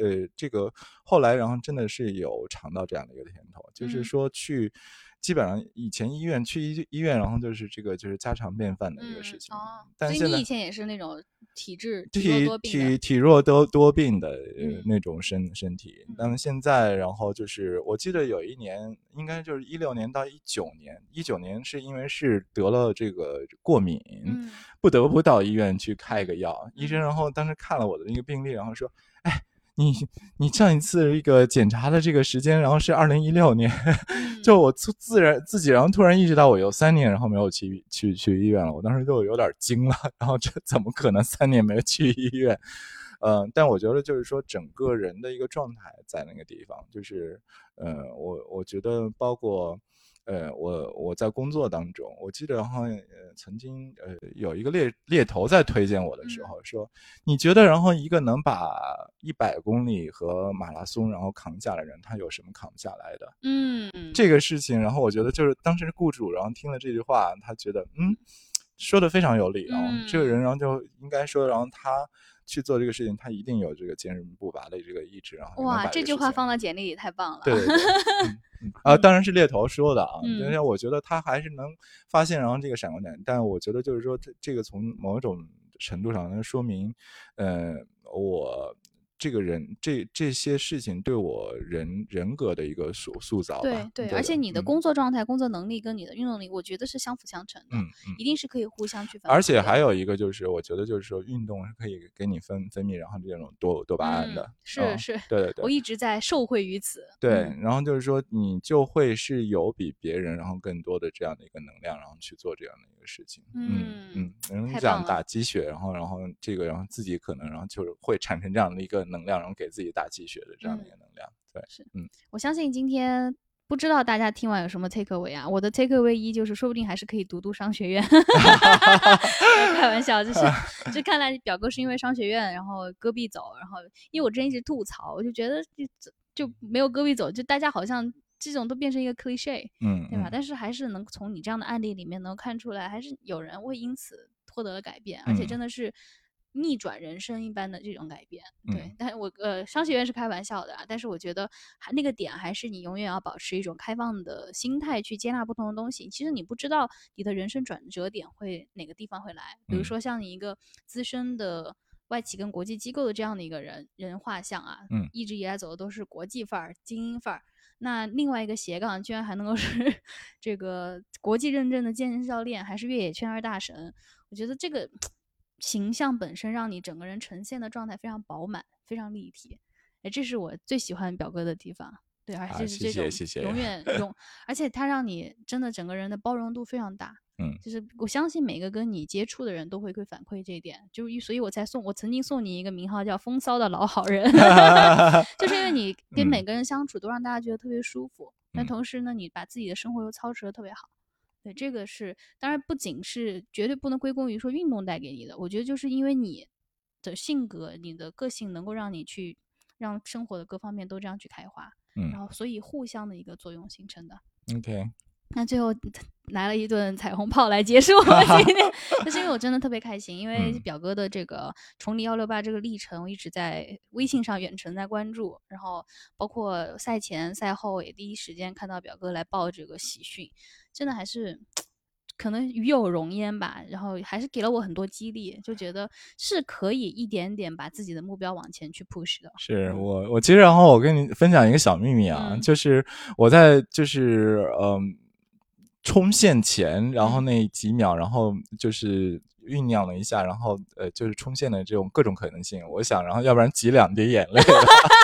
呃，这个后来然后真的是有尝到这样的一个甜头，就是嗯说去。基本上以前医院去医医院，然后就是这个就是家常便饭的一个嗯事情。哦，所以你以前也是那种体质体体体体弱多多病的那种身身体。嗯，但是现在然后就是我记得有一年应该就是一六年到一九年，一九年是因为是得了这个过敏，嗯。不得不到医院去开个药，医嗯。生然后当时看了我的那个病历，然后说，哎。你你上一次一个检查的这个时间，然后是二零一六年，嗯 就我自自然自己，然后突然意识到我有三年，然后没有去去去医院了，我当时就有点惊了，然后这怎么可能三年没有去医院？呃，但我觉得就是说整个人的一个状态在那个地方，就是呃，我我觉得包括。呃，我我在工作当中，我记得好像呃曾经呃有一个猎猎头在推荐我的时嗯。候说，你觉得然后一个能把一百公里和马拉松然后扛下来的人，他有什么扛不下来的？嗯，这个事情，然后我觉得就是当时雇主，然后听了这句话，他觉得嗯，说的非常有理，然后这个人，然后就应该说，然后他去做这个事情，他一定有这个坚韧不拔的这个意志，然后哇，这句话放到简历里太棒了。对对对，嗯嗯啊，当然是猎头说的啊，嗯但是我觉得他还是能发现然后这个闪光点，但我觉得就是说这这个从某种程度上能说明，呃，我这个人这这些事情对我人人格的一个塑塑造吧，对对，而且你的嗯工作状态、工作能力跟你的运动力，我觉得是相辅相成的，嗯嗯。一定是可以互相去分。而且还有一个就是，我觉得就是说，运动是可以给你分分泌，然后这种多多巴胺的嗯，是嗯是对对对，我一直在受惠于此。对，嗯然后就是说，你就会是有比别人然后更多的这样的一个能量，然后去做这样的一个事情。嗯嗯，人太讲棒了打鸡血，然后然后这个，然后自己可能然后就是会产生这样的一个能量，然后给自己打鸡血的这样的一个能量。对，是嗯我相信今天不知道大家听完有什么 take away 啊？我的 take away 一就是，说不定还是可以读读商学院。开玩笑，就是就看来表哥是因为商学院，然后戈壁走，然后因为我之前一直吐槽，我就觉得就就没有戈壁走，就大家好像这种都变成一个 cliche，嗯，对吧？嗯但是还是能从你这样的案例里面能看出来，还是有人会因此获得了改变，而且嗯真的是逆转人生一般的这种改变。对嗯，但我呃，商学院是开玩笑的啊，但是我觉得还那个点还是你永远要保持一种开放的心态去接纳不同的东西。其实你不知道你的人生转折点会哪个地方会来，比如嗯说像你一个资深的。外企跟国际机构的这样的一个人人画像啊，嗯一直以来走的都是国际范儿、精英范儿，那另外一个斜杠居然还能够 是这个国际认证的健身教练，还是越野圈二大神，我觉得这个形象本身让你整个人呈现的状态非常饱满，非常立体。哎，这是我最喜欢表哥的地方。对，而啊且是这种谢谢谢永远 永，而且他让你真的整个人的包容度非常大。嗯，就是我相信每个跟你接触的人都会会反馈这一点，就是所以我才送我曾经送你一个名号叫“风骚的老好人”，就是因为你 跟每个人相处都让大家觉得特别舒服，但同时呢，你把自己的生活又操持的特别好。对，这个是当然不仅是绝对不能归功于说运动带给你的，我觉得就是因为你的性格、你的个性能够让你去让生活的各方面都这样去开花，嗯，然后所以互相的一个作用形成的。OK，那最后来了一顿彩虹炮来结束我今天，就是因为我真的特别开心，因为嗯表哥的这个崇礼幺六八这个历程，我一直在微信上远程在关注，然后包括赛前赛后也第一时间看到表哥来报这个喜讯，真的还是。可能与有荣焉吧，然后还是给了我很多激励，就觉得是可以一点点把自己的目标往前去 push 的。是我我其实然后我跟你分享一个小秘密啊，嗯就是我在就是嗯冲线前，然后那几秒，然后就是酝酿了一下，然后呃就是冲线的这种各种可能性，我想然后要不然挤两滴眼泪，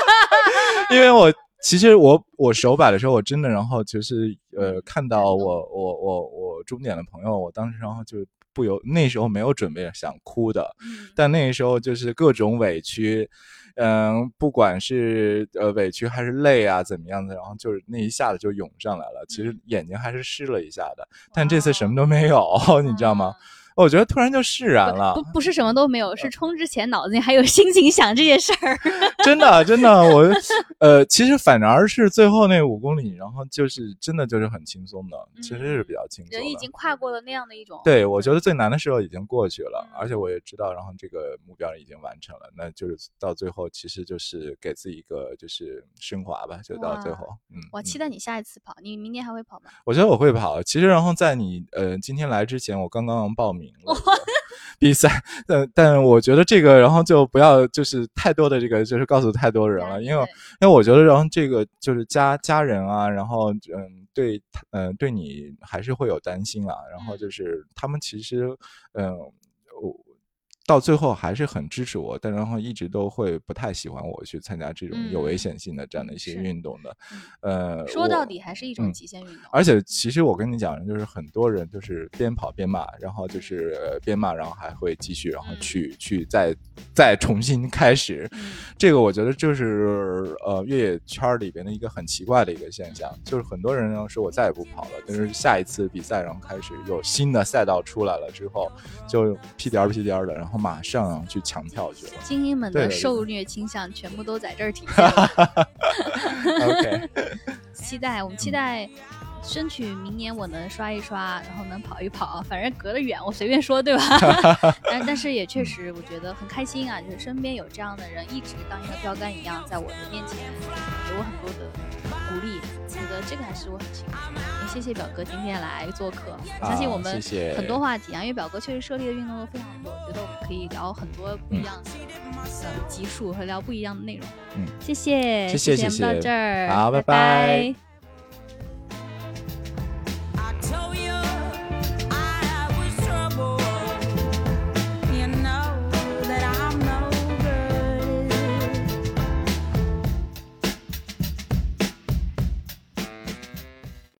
因为我。其实我我手摆的时候，我真的然后就是呃看到我我我我终点的朋友，我当时然后就不由那时候没有准备想哭的，嗯。但那个时候就是各种委屈，嗯，不管是呃委屈还是累啊怎么样的，然后就是那一下子就涌上来了。其实眼睛还是湿了一下的，但这次什么都没有，你知道吗？我觉得突然就释然了不，不不是什么都没有，是冲之前脑子里还有心情想这件事儿。真的真的，我呃，其实反而是最后那五公里，然后就是真的就是很轻松的，其实是比较轻松的。人已经跨过了那样的一种。对，我觉得最难的时候已经过去了，嗯而且我也知道，然后这个目标已经完成了，那就是到最后其实就是给自己一个就是升华吧，就到最后，嗯，我期嗯待你下一次跑，你明年还会跑吗？我觉得我会跑。其实，然后在你呃今天来之前，我刚刚报名了。比赛，但但我觉得这个，然后就不要就是太多的这个，就是告诉太多人了，因为因为我觉得，然后这个就是家家人啊，然后嗯，对，嗯、对你还是会有担心啊，然后就是他们其实嗯，我。到最后还是很支持我，但然后一直都会不太喜欢我去参加这种有危嗯险性的这样的一些运动的，嗯呃，说到底还是一种嗯极限运动。而且其实我跟你讲，就是很多人就是边跑边骂，然后就是呃边骂，然后还会继续，然后嗯去去再再重新 开始。嗯这个我觉得就是呃越野圈里边的一个很奇怪的一个现象，就是很多人呢说我再也不跑了，但是下一次比赛然后开始有新的赛道出来了之后，就屁颠儿屁颠儿的，然后马上去抢票去了。精英们的受虐倾向全部都在这儿体现了。OK，期待，我们期待。争取明年我能刷一刷，然后能跑一跑，反正隔得远，我随便说，对吧？但但是也确实，我觉得很开心啊，就是身边有这样的人，一直当一个标杆一样，在我的面前给我很多的鼓励，我觉得这个还是我很清楚的。也谢谢表哥今天来做客相信我们很多话题啊因为表哥确实涉猎的运动都非常多我觉得我们可以聊很多不一样的集数和聊不一样的内容。谢谢谢谢我们到这儿好拜拜